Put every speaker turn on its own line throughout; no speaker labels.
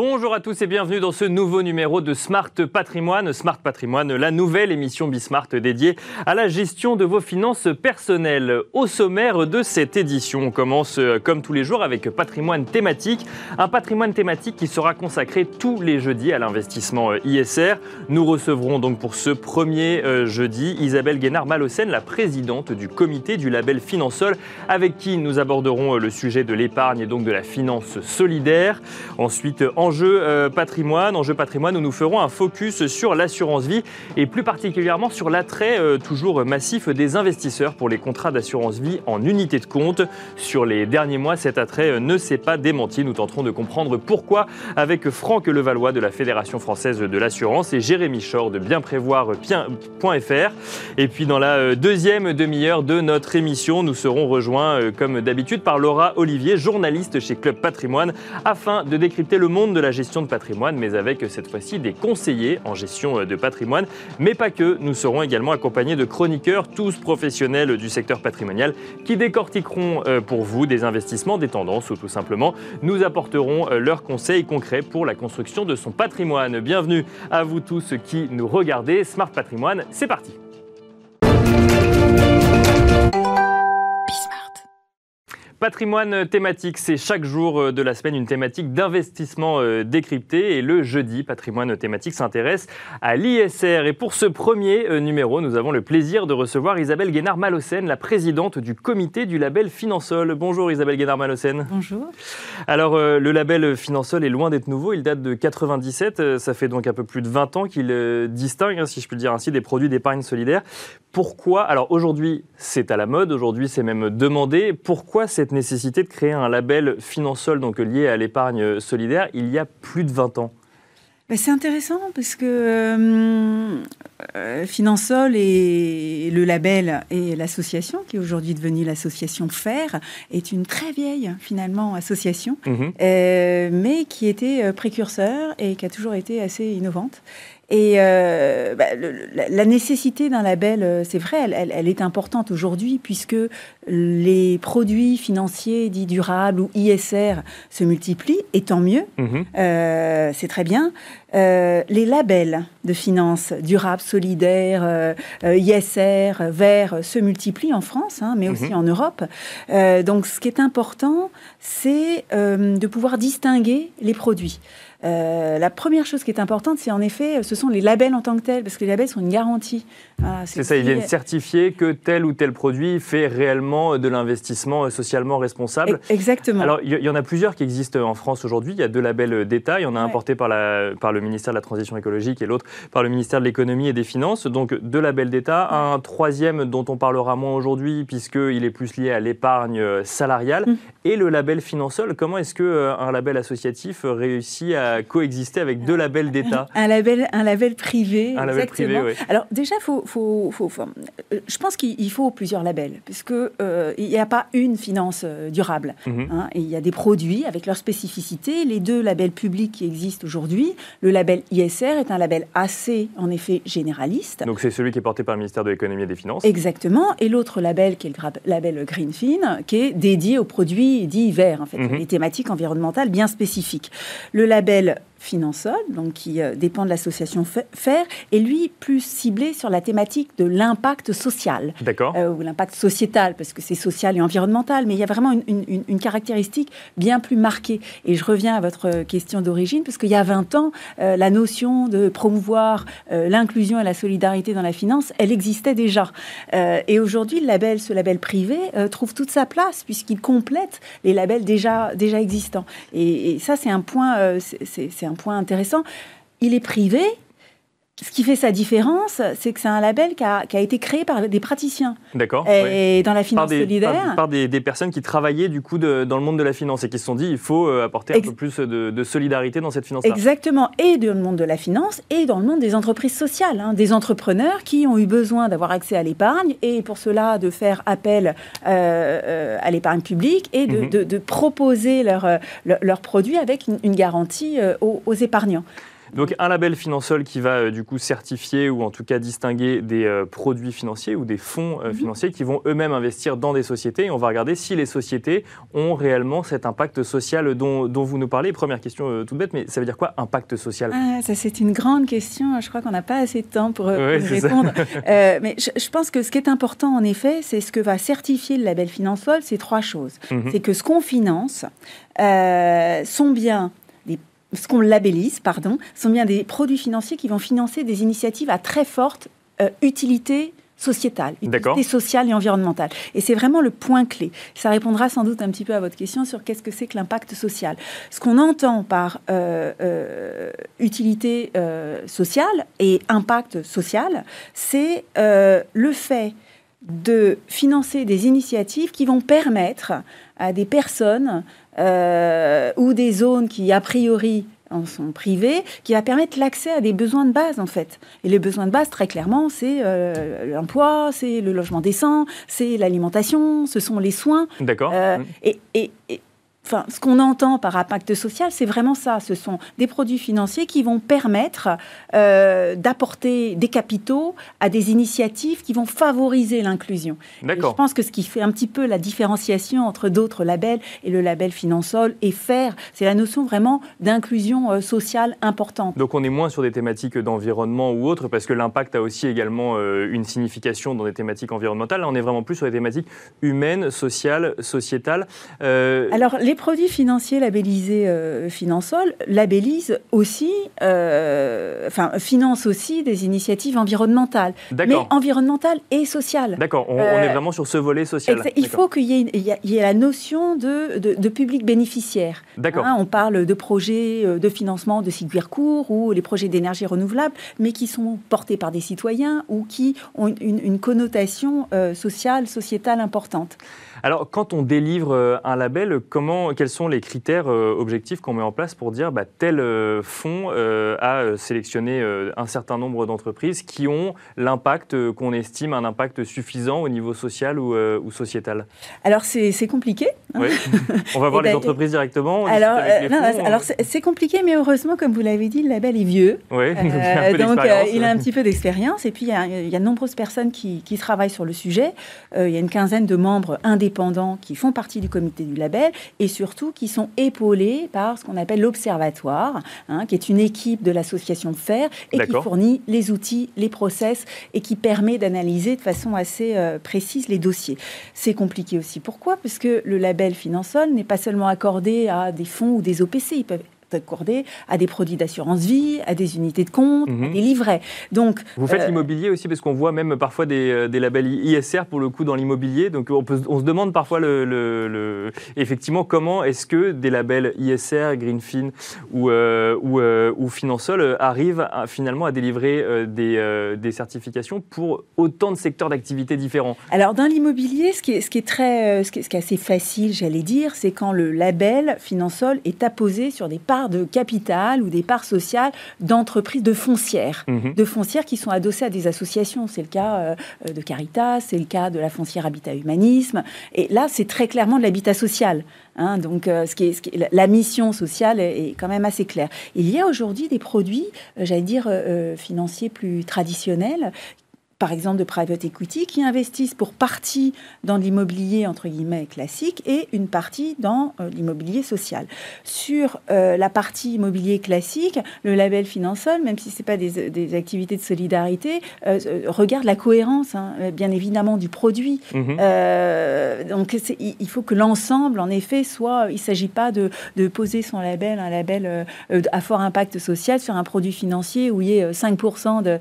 Bonjour à tous et bienvenue dans ce nouveau numéro de Smart Patrimoine. Smart Patrimoine, la nouvelle émission Bismart dédiée à la gestion de vos finances personnelles. Au sommaire de cette édition, on commence euh, comme tous les jours avec patrimoine thématique. Un patrimoine thématique qui sera consacré tous les jeudis à l'investissement euh, ISR. Nous recevrons donc pour ce premier euh, jeudi Isabelle Guénard-Malocène, la présidente du comité du label Finansol, avec qui nous aborderons le sujet de l'épargne et donc de la finance solidaire. Ensuite, enjeu euh, patrimoine, enjeu patrimoine où nous ferons un focus sur l'assurance vie et plus particulièrement sur l'attrait euh, toujours massif des investisseurs pour les contrats d'assurance vie en unité de compte. Sur les derniers mois, cet attrait euh, ne s'est pas démenti. Nous tenterons de comprendre pourquoi avec Franck Levallois de la Fédération française de l'assurance et Jérémy Chor de bienprévoir.fr. Et puis dans la deuxième demi-heure de notre émission, nous serons rejoints comme d'habitude par Laura Olivier, journaliste chez Club Patrimoine, afin de décrypter le monde de la gestion de patrimoine, mais avec cette fois-ci des conseillers en gestion de patrimoine. Mais pas que, nous serons également accompagnés de chroniqueurs, tous professionnels du secteur patrimonial, qui décortiqueront euh, pour vous des investissements, des tendances ou tout simplement nous apporteront euh, leurs conseils concrets pour la construction de son patrimoine. Bienvenue à vous tous qui nous regardez. Smart Patrimoine, c'est parti. Patrimoine thématique, c'est chaque jour euh, de la semaine une thématique d'investissement euh, décrypté. Et le jeudi, patrimoine thématique s'intéresse à l'ISR. Et pour ce premier euh, numéro, nous avons le plaisir de recevoir Isabelle Guénard-Malocène, la présidente du comité du label Finansol. Bonjour Isabelle Guénard-Malocène.
Bonjour.
Alors, le label Finansol est loin d'être nouveau. Il date de 97. Ça fait donc un peu plus de 20 ans qu'il distingue, hein, si je puis le dire ainsi, des produits d'épargne solidaire. Pourquoi? Alors aujourd'hui, c'est à la mode. Aujourd'hui, c'est même demandé. Pourquoi cette nécessité de créer un label Finansol, donc lié à l'épargne solidaire, il y a plus de 20 ans
ben, c'est intéressant parce que euh, euh, Finansol et le label et l'association, qui est aujourd'hui devenue l'association FAIR, est une très vieille finalement association, mhm. euh, mais qui était précurseur et qui a toujours été assez innovante. Et euh, bah, la nécessité d'un label, euh, c'est vrai, elle, est importante aujourd'hui puisque les produits financiers dits durables ou ISR se multiplient, et tant mieux, mhm. euh, c'est très bien. les labels de finances durables, solidaires, ISR, verts se multiplient en France, hein, mais aussi mhm. en Europe. donc ce qui est important, c'est de pouvoir distinguer les produits. Euh, la première chose qui est importante, c'est en effet, ce sont les labels en tant que tels, parce que les labels sont une garantie.
c'est ça, ils viennent certifier que tel ou tel produit fait réellement de l'investissement socialement responsable.
Exactement.
Alors, il y, en a plusieurs qui existent en France aujourd'hui. Il y a deux labels d'État. Il y en a un porté par, la, par le ministère de la Transition écologique et l'autre par le ministère de l'Économie et des Finances. Donc, deux labels d'État. Un troisième dont on parlera moins aujourd'hui, puisqu'il est plus lié à l'épargne salariale. Hum. Et le label Finansol. Comment est-ce qu'un euh, label associatif réussit à coexister avec deux labels d'État
un label, un label privé.
Un label privé, oui.
Alors déjà, faut, faut, faut, euh, je pense qu'il faut plusieurs labels, puisque euh, il n'y a pas une finance euh, durable. Mhm. Hein, il y a des produits avec leurs spécificités. Les deux labels publics qui existent aujourd'hui, le label ISR est un label assez, en effet, généraliste.
Donc c'est celui qui est porté par le ministère de l'économie et des finances.
Exactement. Et l'autre label, qui est le label Greenfin, qui est dédié aux produits dits verts, en fait, mhm. les thématiques environnementales bien spécifiques. Le label appelle Finansol, donc qui euh, dépend de l'association FAIR, et lui plus ciblé sur la thématique de l'impact social.
D'accord.
Euh, ou l'impact sociétal, parce que c'est social et environnemental, mais il y a vraiment une, caractéristique bien plus marquée. Et je reviens à votre question d'origine, parce qu'il y a 20 ans, euh, la notion de promouvoir l'inclusion et la solidarité dans la finance, elle existait déjà. et aujourd'hui, le label, ce label privé trouve toute sa place, puisqu'il complète les labels déjà, déjà existants. Et, et ça, c'est un point, c'est un point intéressant. Il est privé, ce qui fait sa différence, c'est que c'est un label qui a, été créé par des praticiens.
D'accord.
Et dans la finance solidaire.
Par, des, personnes qui travaillaient du coup dans le monde de la finance et qui se sont dit il faut euh, apporter un peu plus de, solidarité dans cette finance-là.
Exactement. Et dans le monde de la finance et dans le monde des entreprises sociales. Hein. des entrepreneurs qui ont eu besoin d'avoir accès à l'épargne et pour cela de faire appel euh, euh, à l'épargne publique et de, mhm. proposer leurs leur produits avec une, garantie aux épargnants.
Donc un label Finansol qui va euh, du coup certifier ou en tout cas distinguer des euh, produits financiers ou des fonds euh, mhm. financiers qui vont eux-mêmes investir dans des sociétés. Et on va regarder si les sociétés ont réellement cet impact social dont, vous nous parlez. Première question toute bête, mais ça veut dire quoi impact social?
Ah, Ça c'est une grande question. Je crois qu'on n'a pas assez de temps pour, répondre. mais je, pense que ce qui est important en effet, c'est ce que va certifier le label Finansol, c'est trois choses. Mhm. C'est que ce qu'on finance sont bien ce qu'on labellise, pardon, sont bien des produits financiers qui vont financer des initiatives à très forte euh, utilité sociétale, utilité sociale et environnementale. Et c'est vraiment le point clé. Ça répondra sans doute un petit peu à votre question sur qu'est-ce que c'est que l'impact social. Ce qu'on entend par euh, euh, utilité sociale et impact social, c'est le fait de financer des initiatives qui vont permettre à des personnes euh, ou des zones qui, a priori, en sont privées, qui va permettre l'accès à des besoins de base, en fait. Et les besoins de base, très clairement, c'est euh, l'emploi, c'est le logement décent, c'est l'alimentation, ce sont les soins.
D'accord. Euh,
et, et, Enfin, ce qu'on entend par impact social, c'est vraiment ça. Ce sont des produits financiers qui vont permettre euh, d'apporter des capitaux à des initiatives qui vont favoriser l'inclusion. D'accord. Je pense que ce qui fait un petit peu la différenciation entre d'autres labels et le label Finansol et faire, c'est la notion vraiment d'inclusion euh, sociale importante.
Donc on est moins sur des thématiques d'environnement ou autres, parce que l'impact a aussi également euh, une signification dans des thématiques environnementales. Là, on est vraiment plus sur des thématiques humaines, sociales, sociétales.
Alors les produits financiers labellisés euh, Finansol labellisent aussi, euh, enfin, financent aussi des initiatives environnementales. Mais environnementales et sociales.
D'accord, on, est euh, vraiment sur ce volet social.
Il faut qu'il y, ait la notion de, de, public bénéficiaire.
D'accord.
Hein, on parle de projets de financement de circuits courts ou les projets d'énergie renouvelable, mais qui sont portés par des citoyens ou qui ont une, une connotation sociale, sociétale importante.
Alors, quand on délivre euh, un label, comment, quels sont les critères euh, objectifs qu'on met en place pour dire bah, tel euh, fonds a sélectionné un certain nombre d'entreprises qui ont l'impact qu'on estime un impact suffisant au niveau social ou, sociétal?
Alors, c'est compliqué.
Oui. On va voir les entreprises directement.
Alors, alors c'est compliqué, mais heureusement, comme vous l'avez dit, le label est vieux.
Oui,
donc il a un petit peu d'expérience. Et puis, il y, a, de nombreuses personnes qui, qui, travaillent sur le sujet. il y a une quinzaine de membres indépendants qui font partie du comité du label et surtout qui sont épaulés par ce qu'on appelle l'Observatoire, hein, qui est une équipe de l'association FAIR et qui fournit les outils, les process et qui permet d'analyser de façon assez euh, précise les dossiers. C'est compliqué aussi. Pourquoi? Parce que le label Finansol n'est pas seulement accordé à des fonds ou des OPC. Accordé à des produits d'assurance vie, à des unités de compte, mhm. des livrets. Donc,
Vous faites euh, l'immobilier aussi parce qu'on voit même parfois des, euh, des, labels ISR pour le coup dans l'immobilier. Donc on, peut, on, se demande parfois le, le, effectivement comment est-ce que des labels ISR, Greenfin ou, euh, ou, ou, Finansol arrivent finalement à délivrer des, des, certifications pour autant de secteurs d'activité différents?
Alors dans l'immobilier, ce qui est, ce qui est très, ce qui est, ce qui est assez facile, j'allais dire, c'est quand le label Finansol est apposé sur des parts de capital ou des parts sociales d'entreprises de foncières, mhm. de foncières qui sont adossées à des associations. C'est le cas euh, de Caritas, c'est le cas de la foncière Habitat Humanisme. Et là, c'est très clairement de l'habitat social. Hein. donc, euh, ce qui est, la mission sociale est, quand même assez claire. Il y a aujourd'hui des produits, euh, j'allais dire, financiers plus traditionnels par exemple de private equity, qui investissent pour partie dans l'immobilier entre guillemets classique et une partie dans euh, l'immobilier social. Sur euh, la partie immobilier classique, le label Finansol, même si ce n'est pas des, activités de solidarité, euh, regarde la cohérence, hein, bien évidemment, du produit. Mhm. donc il faut que l'ensemble, en effet, soit. Il ne s'agit pas de, poser son label, un label à fort impact social sur un produit financier où il y ait 5% de,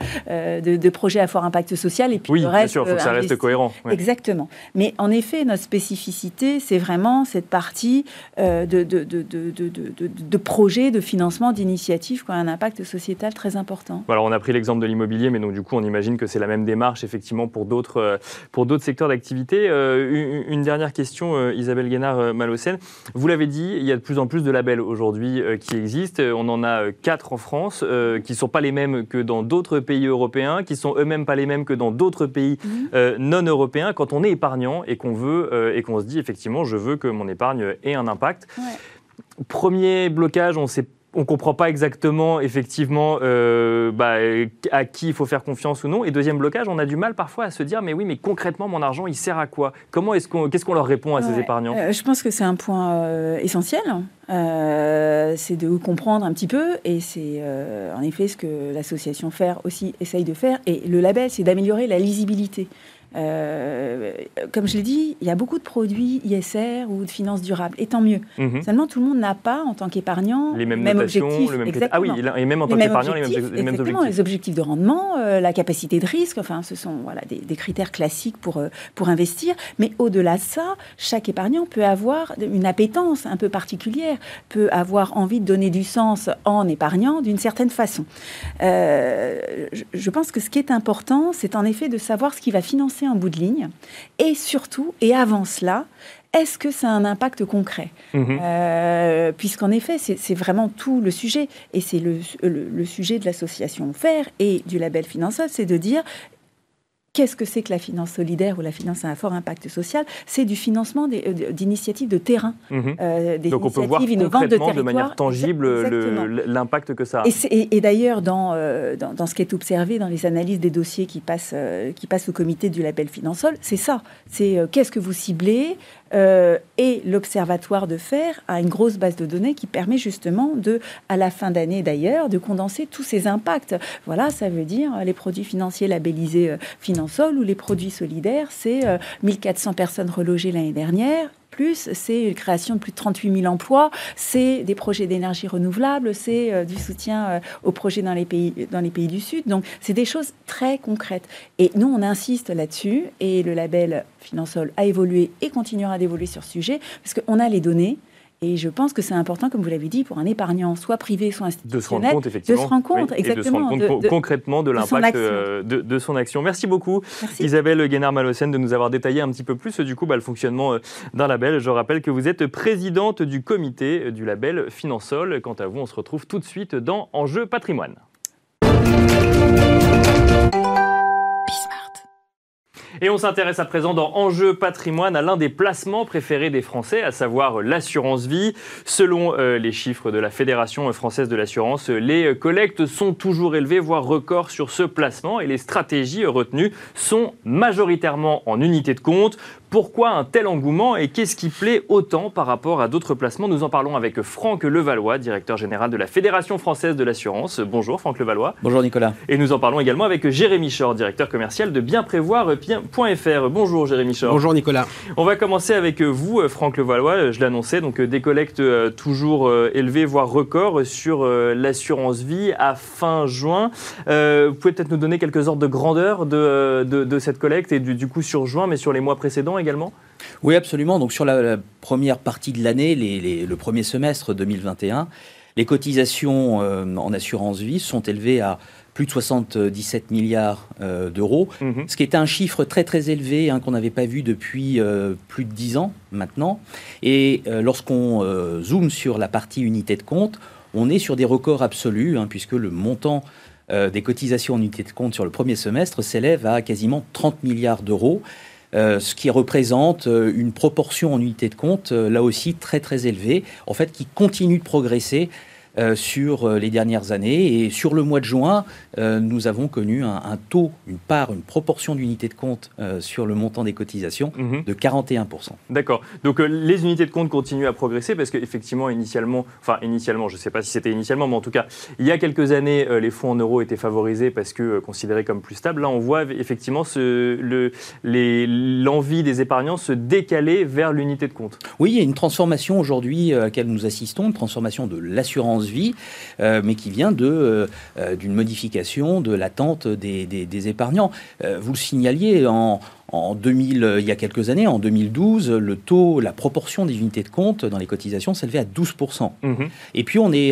de, de projets à fort impact social et puis
oui,
le reste.
Bien sûr, il faut que ça reste cohérent.
Exactement. Mais en effet, notre spécificité, c'est vraiment cette partie euh, de, de, de, de, projets, de financement, d'initiatives qui ont un impact sociétal très important.
Alors, on a pris l'exemple de l'immobilier, mais donc du coup, on imagine que c'est la même démarche effectivement pour d'autres euh, pour d'autres secteurs d'activité. Euh, une, dernière question, Isabelle Guénard-Malocène. Vous l'avez dit, il y a de plus en plus de labels aujourd'hui qui existent. On en a quatre en France, qui ne sont pas les mêmes que dans d'autres pays européens, qui sont eux-mêmes pas les mêmes que dans d'autres pays mhm. euh, non européens. Quand on est épargnant et qu'on veut euh, et qu'on se dit effectivement, je veux que mon épargne ait un impact. Premier blocage, on ne sait on ne comprend pas exactement, effectivement, euh, bah, à qui il faut faire confiance ou non. Et deuxième blocage, on a du mal parfois à se dire, mais oui, mais concrètement, mon argent, il sert à quoi? Comment est-ce qu'on, qu'est-ce qu'on leur répond à ces épargnants?
Euh, Je pense que c'est un point euh, essentiel. c'est de comprendre un petit peu, et c'est en effet ce que l'association FAIR aussi essaye de faire. Et le label, c'est d'améliorer la lisibilité. Euh, comme je l'ai dit, il y a beaucoup de produits ISR ou de finances durables, et tant mieux. Mhm. Seulement, tout le monde n'a pas, en tant qu'épargnant,
les mêmes, objectifs. Le même ah oui, et même en tant qu'épargnant, les, mêmes objectifs.
Les objectifs de rendement, euh, la capacité de risque, enfin, ce sont voilà, des, critères classiques pour, euh, pour investir. Mais au-delà de ça, chaque épargnant peut avoir une appétence un peu particulière, peut avoir envie de donner du sens en épargnant d'une certaine façon. je, je pense que ce qui est important, c'est en effet de savoir ce qui va financer en bout de ligne Et surtout, et avant cela, est-ce que ça a un impact concret mhm. euh, Puisqu'en effet, c'est vraiment tout le sujet, et c'est le, le, sujet de l'association FAIR et du label financier, c'est de dire Qu'est-ce que c'est que la finance solidaire ou la finance à un fort impact social? C'est du financement euh, d'initiatives de terrain,
mhm. euh, des Donc on peut voir de manière tangible, l'impact que ça a.
Et, d'ailleurs, euh, dans, dans, ce qui est observé dans les analyses des dossiers qui passent, qui passent au comité du label Finansol, c'est ça. C'est qu'est-ce que vous ciblez? Et l'observatoire de fer a une grosse base de données qui permet justement de, à la fin d'année d'ailleurs, de condenser tous ces impacts. Voilà, ça veut dire les produits financiers labellisés financiers sol ou les produits solidaires, c'est 1400 euh, personnes relogées l'année dernière, plus, c'est une création de plus de 38 000 emplois, c'est des projets d'énergie renouvelable, c'est euh, du soutien euh, aux projets dans les, pays, dans les pays du Sud. Donc, c'est des choses très concrètes. Et nous, on insiste là-dessus, et le label Finansol a évolué et continuera d'évoluer sur ce sujet, parce qu'on a les données, et je pense que c'est important, comme vous l'avez dit, pour un épargnant, soit privé, soit institutionnel,
de se rendre compte, effectivement.
De se rendre compte, exactement.
de se rendre compte concrètement de l'impact euh, de, son action. Merci beaucoup, Isabelle Guénard-Malocène, de nous avoir détaillé un petit peu plus, du coup, bah, le fonctionnement euh, d'un label. Je rappelle que vous êtes présidente du comité euh, du label Finansol. Quant à vous, on se retrouve tout de suite dans Enjeu patrimoine. Et on s'intéresse à présent dans Enjeu patrimoine à l'un des placements préférés des Français, à savoir l'assurance vie. Selon euh, les chiffres de la Fédération française de l'assurance, les collectes sont toujours élevées, voire records sur ce placement, et les stratégies retenues sont majoritairement en unité de compte. Pourquoi un tel engouement et qu'est-ce qui plaît autant par rapport à d'autres placements Nous en parlons avec Franck Levallois, directeur général de la Fédération française de l'assurance. Bonjour Franck Levallois.
Bonjour Nicolas.
Et nous en parlons également avec Jérémy Chor, directeur commercial de bienprévoir.fr. Bonjour Jérémy Chor.
Bonjour Nicolas.
On va commencer avec vous, Franck Levallois. Je l'annonçais, donc des collectes euh, toujours euh, élevées, voire records sur euh, l'assurance vie à fin juin. Vous pouvez peut-être nous donner quelques ordres de grandeur de, de, cette collecte et du, du coup sur juin, mais sur les mois précédents également
Oui, absolument. Donc sur la, première partie de l'année, le premier semestre 2021, les cotisations euh, en assurance vie sont élevées à plus de 77 milliards euh, d'euros, mhm. ce qui est un chiffre très très élevé hein, qu'on n'avait pas vu depuis euh, plus de 10 ans maintenant. Et lorsqu'on zoome sur la partie unité de compte, on est sur des records absolus, hein, puisque le montant des cotisations en unité de compte sur le premier semestre s'élève à quasiment 30 milliards d'euros. Euh, ce qui représente euh, une proportion en unité de compte, euh, là aussi très très élevée, en fait, qui continue de progresser euh, sur euh, les dernières années. Et sur le mois de juin, euh, nous avons connu un, taux, une part, une proportion d'unités de compte sur le montant des cotisations mhm. de 41%.
D'accord. Donc les unités de compte continuent à progresser parce qu'effectivement, initialement, enfin initialement, je ne sais pas si c'était initialement, mais en tout cas, il y a quelques années, les fonds en euros étaient favorisés parce que considérés comme plus stables. Là, on voit effectivement l'envie des épargnants se décaler vers l'unité de compte.
Oui, il y a une transformation aujourd'hui à laquelle nous assistons, une transformation de l'assurance vie, euh, mais qui vient de, euh, euh, d'une modification de l'attente des, des, épargnants. vous le signaliez, en, en 2000, il y a quelques années, en 2012, le taux, la proportion des unités de compte dans les cotisations s'élevait à 12%. Mhm. Et puis, on est,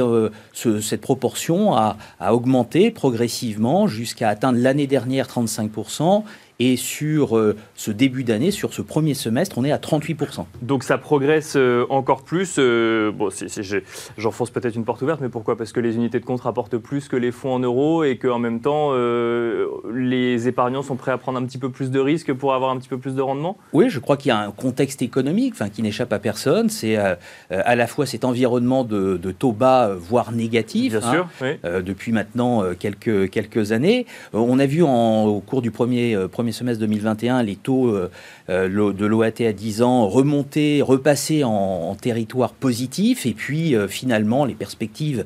cette proportion a, a augmenté progressivement jusqu'à atteindre l'année dernière 35%. Et sur euh, ce début d'année, sur ce premier semestre, on est à 38%.
Donc ça progresse euh, encore plus. Euh, bon, j'enfonce peut-être une porte ouverte, mais pourquoi? Parce que les unités de compte rapportent plus que les fonds en euros et qu'en même temps, les épargnants sont prêts à prendre un petit peu plus de risques pour avoir un petit peu plus de rendement?
Oui, je crois qu'il y a un contexte économique qui n'échappe à personne. C'est euh, à la fois cet environnement de, taux bas, voire négatif,
Bien hein, sûr, oui.
depuis maintenant quelques, quelques années. on a vu en, au cours du premier, premier semestre 2021 les taux de l'OAT à 10 ans remonter, repasser en, en territoire positif, et puis finalement les perspectives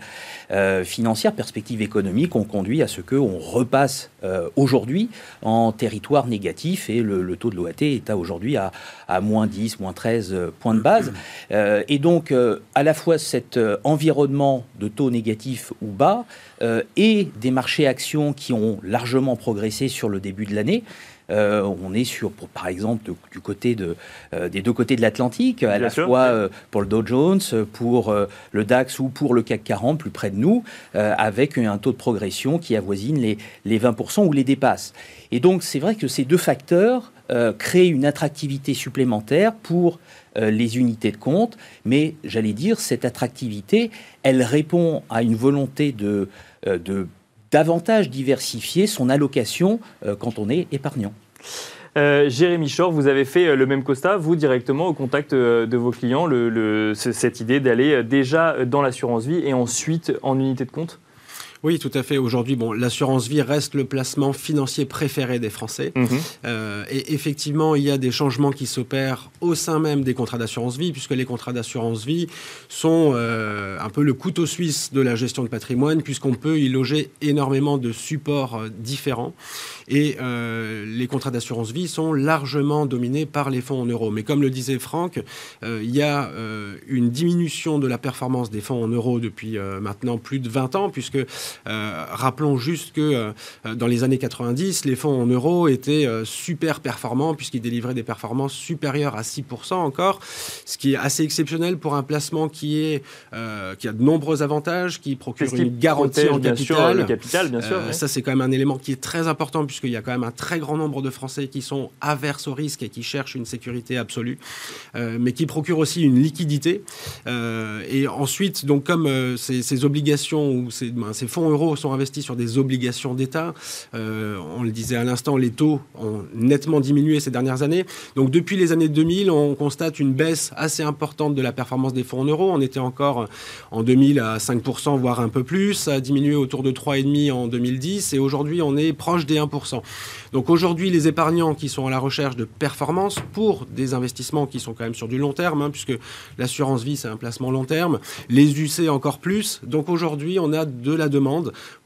financières, perspectives économiques ont conduit à ce qu'on repasse aujourd'hui en territoire négatif et le, taux de l'OAT est aujourd'hui à, moins 10, moins 13 euh, points de base. Euh, et donc, euh, à la fois cet environnement de taux négatif ou bas et des marchés actions qui ont largement progressé sur le début de l'année, euh, on est sur, par exemple, du côté de, euh, des deux côtés de l'Atlantique, à la fois euh, pour le Dow Jones, pour le DAX ou pour le CAC 40, plus près de nous, avec un taux de progression qui avoisine les, les 20% ou les dépasse. Et donc, c'est vrai que ces deux facteurs créent une attractivité supplémentaire pour les unités de compte, mais j'allais dire, cette attractivité, elle répond à une volonté de, de davantage diversifier son allocation euh, quand on est épargnant.
Euh, Jérémy Chor, vous avez fait euh, le même constat, vous directement au contact de vos clients, cette idée d'aller déjà dans l'assurance vie et ensuite en unité de compte?
Oui, tout à fait. Aujourd'hui, bon, l'assurance vie reste le placement financier préféré des Français. Mhm. Euh, et effectivement, il y a des changements qui s'opèrent au sein même des contrats d'assurance vie, puisque les contrats d'assurance vie sont euh, un peu le couteau suisse de la gestion de patrimoine, puisqu'on peut y loger énormément de supports euh, différents. Et les contrats d'assurance vie sont largement dominés par les fonds en euros. Mais comme le disait Franck, il y a une diminution de la performance des fonds en euros depuis maintenant plus de 20 ans, puisque rappelons juste que euh, dans les années 90, les fonds en euros étaient euh, super performants puisqu'ils délivraient des performances supérieures à 6% encore, ce qui est assez exceptionnel pour un placement qui, est, qui a de nombreux avantages, qui procure une garantie en capital.
le capital, bien sûr.
Ça, c'est quand même un élément qui est très important puisqu'il y a quand même un très grand nombre de Français qui sont averses au risque et qui cherchent une sécurité absolue, mais qui procurent aussi une liquidité. et ensuite, donc comme ces, ces, obligations ou ces, ben, ces fonds euros sont investis sur des obligations d'État. Euh, on le disait à l'instant, les taux ont nettement diminué ces dernières années. Donc depuis les années 2000, on constate une baisse assez importante de la performance des fonds en euros. On était encore en 2000 à 5%, voire un peu plus. Ça a diminué autour de 3,5% en 2010 et aujourd'hui on est proche des 1%. Donc aujourd'hui, les épargnants qui sont à la recherche de performance pour des investissements qui sont quand même sur du long terme, hein, puisque l'assurance vie c'est un placement long terme, les UC encore plus. Donc aujourd'hui, on a de la demande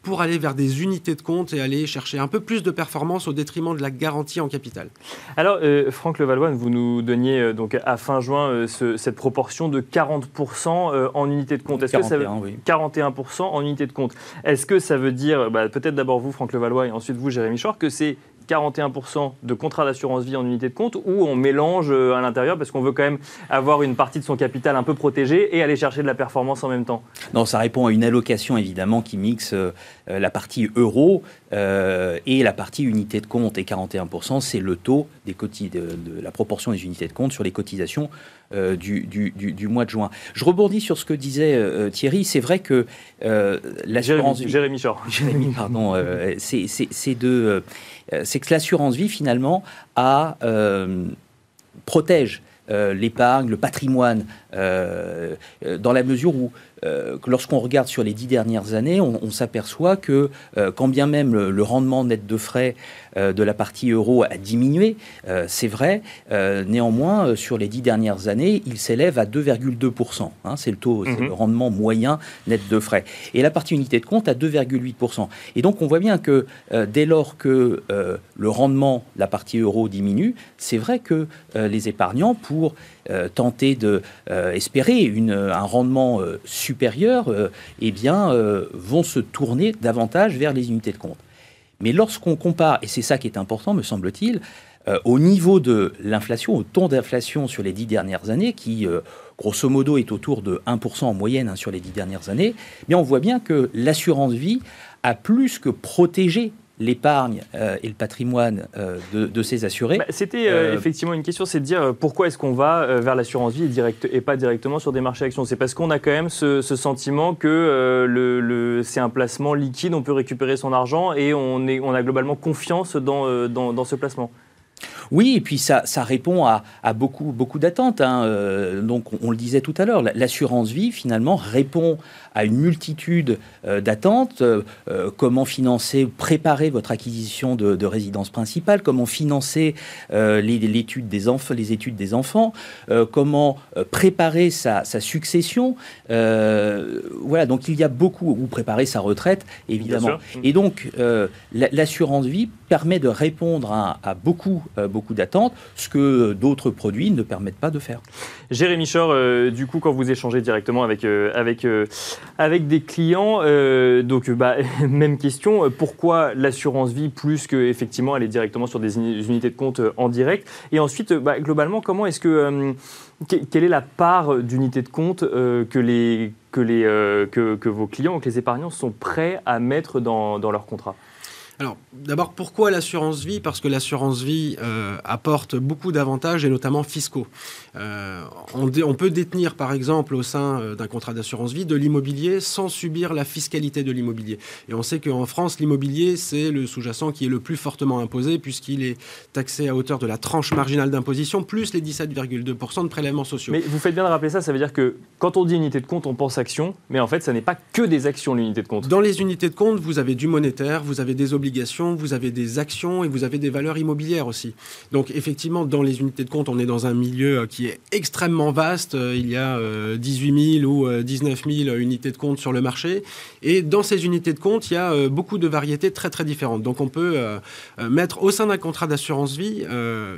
pour aller vers des unités de compte et aller chercher un peu plus de performance au détriment de la garantie en capital.
Alors, euh, Franck Levallois, vous nous donniez euh, donc à fin juin euh, cette proportion de 40% en unités de compte.
Est-ce que ça veut...
41% en unités de compte? Est-ce que ça veut dire, bah, peut-être d'abord vous, Franck Levallois, et ensuite vous, Jérémy Chor, que c'est 41% de contrats d'assurance vie en unité de compte ou on mélange euh, à l'intérieur parce qu'on veut quand même avoir une partie de son capital un peu protégée et aller chercher de la performance en même temps.
Non, ça répond à une allocation évidemment qui mixe euh, euh, la partie euro et la partie unité de compte. Et 41%, c'est le taux des de, de, la proportion des unités de compte sur les cotisations du, du, mois de juin. Je rebondis sur ce que disait Thierry. C'est vrai que
l'assurance... Jérémy, Jérémy
Jérémy, pardon. c'est euh, que l'assurance vie, finalement, a, euh, protège euh, l'épargne, le patrimoine, dans la mesure où euh, lorsqu'on regarde sur les dix dernières années, on, s'aperçoit que euh, quand bien même le, rendement net de frais euh, de la partie euro a diminué, c'est vrai, néanmoins, sur les dix dernières années, il s'élève à 2,2%. Hein, c'est le taux, c'est mhm. le rendement moyen net de frais. Et la partie unité de compte à 2,8%. Et donc on voit bien que dès lors que le rendement de la partie euro diminue, c'est vrai que les épargnants, pour tenter d'espérer un rendement supérieur, supérieurs euh, eh bien, euh, vont se tourner davantage vers les unités de compte. Mais lorsqu'on compare, et c'est ça qui est important, me semble-t-il, euh, au niveau de l'inflation, au taux d'inflation sur les dix dernières années, qui grosso modo est autour de 1% en moyenne hein, sur les dix dernières années, eh bien on voit bien que l'assurance vie a plus que protégé l'épargne euh, et le patrimoine euh, de, ces assurés. Bah,
c'était euh, effectivement une question, c'est de dire pourquoi est-ce qu'on va vers l'assurance vie et, direct, et, pas directement sur des marchés actions? C'est parce qu'on a quand même ce, sentiment que le, c'est un placement liquide, on peut récupérer son argent et on, est, on a globalement confiance dans, dans, dans ce placement.
Oui, et puis ça, ça répond à, beaucoup, beaucoup d'attentes. Hein. Euh, donc, on, le disait tout à l'heure, l'assurance vie, finalement, répond à une multitude euh, d'attentes. Euh, comment financer, préparer votre acquisition de, résidence principale, comment financer l'étude des enfants, les études des enfants, comment préparer sa, sa succession. voilà, donc il y a beaucoup, ou préparer sa retraite, évidemment. Et donc, l'assurance vie permet de répondre à, à beaucoup, beaucoup d'attentes, ce que d'autres produits ne permettent pas de faire.
Jérémy Chor, euh, du coup, quand vous échangez directement avec, euh, avec, euh, avec des clients, donc bah, même question, pourquoi l'assurance vie plus qu'effectivement aller directement sur des unités de compte en direct? Et ensuite, bah, globalement, comment est-ce que quelle est la part d'unités de compte que, les, que, les, que, que, vos clients, que les épargnants sont prêts à mettre dans, dans leur contrat?
Alors, d'abord, pourquoi l'assurance vie? Parce que l'assurance vie euh, apporte beaucoup d'avantages, et notamment fiscaux. Euh, on, peut détenir, par exemple, au sein euh, d'un contrat d'assurance vie, de l'immobilier sans subir la fiscalité de l'immobilier. Et on sait qu'en France, l'immobilier, c'est le sous-jacent qui est le plus fortement imposé, puisqu'il est taxé à hauteur de la tranche marginale d'imposition, plus les 17,2% de prélèvements sociaux.
Mais vous faites bien de rappeler ça, ça veut dire que quand on dit unité de compte, on pense action, mais en fait, ça n'est pas que des actions, l'unité de compte.
Dans les unités de compte, vous avez du monétaire, vous avez des obligations vous avez des actions et vous avez des valeurs immobilières aussi. Donc effectivement, dans les unités de compte, on est dans un milieu euh, qui est extrêmement vaste. Euh, il y a 18 euh, 000 ou 19 000 unités de compte sur le marché. Et dans ces unités de compte, il y a beaucoup de variétés très très différentes. Donc on peut mettre au sein d'un contrat d'assurance vie,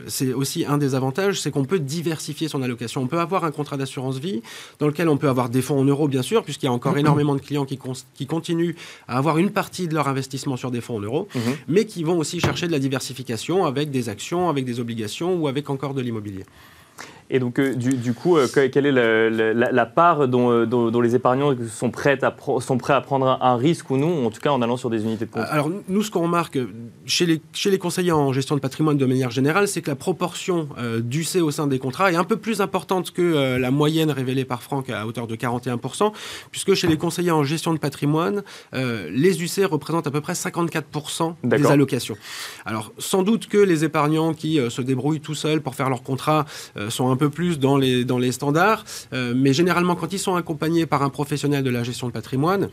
c'est aussi un des avantages, c'est qu'on peut diversifier son allocation. On peut avoir un contrat d'assurance vie dans lequel on peut avoir des fonds en euros, bien sûr, puisqu'il y a encore énormément de clients qui, qui continuent à avoir une partie de leur investissement sur des fonds en euros. Mhm. mais qui vont aussi chercher de la diversification avec des actions, avec des obligations ou avec encore de l'immobilier.
Et donc, euh, du, coup, euh, quelle est la, part euh, dont, les épargnants sont prêts, à sont prêts à prendre un, risque ou non, en tout cas en allant sur des unités de compte
Alors, nous, ce qu'on remarque chez les, chez les conseillers en gestion de patrimoine de manière générale, c'est que la proportion du C au sein des contrats est un peu plus importante que la moyenne révélée par Franck à hauteur de 41%, puisque chez les conseillers en gestion de patrimoine, les UC représentent à peu près 54% des allocations. Alors, sans doute que les épargnants qui se débrouillent tout seuls pour faire leur contrat sont un un peu plus dans les, dans les standards, euh, mais généralement quand ils sont accompagnés par un professionnel de la gestion de patrimoine,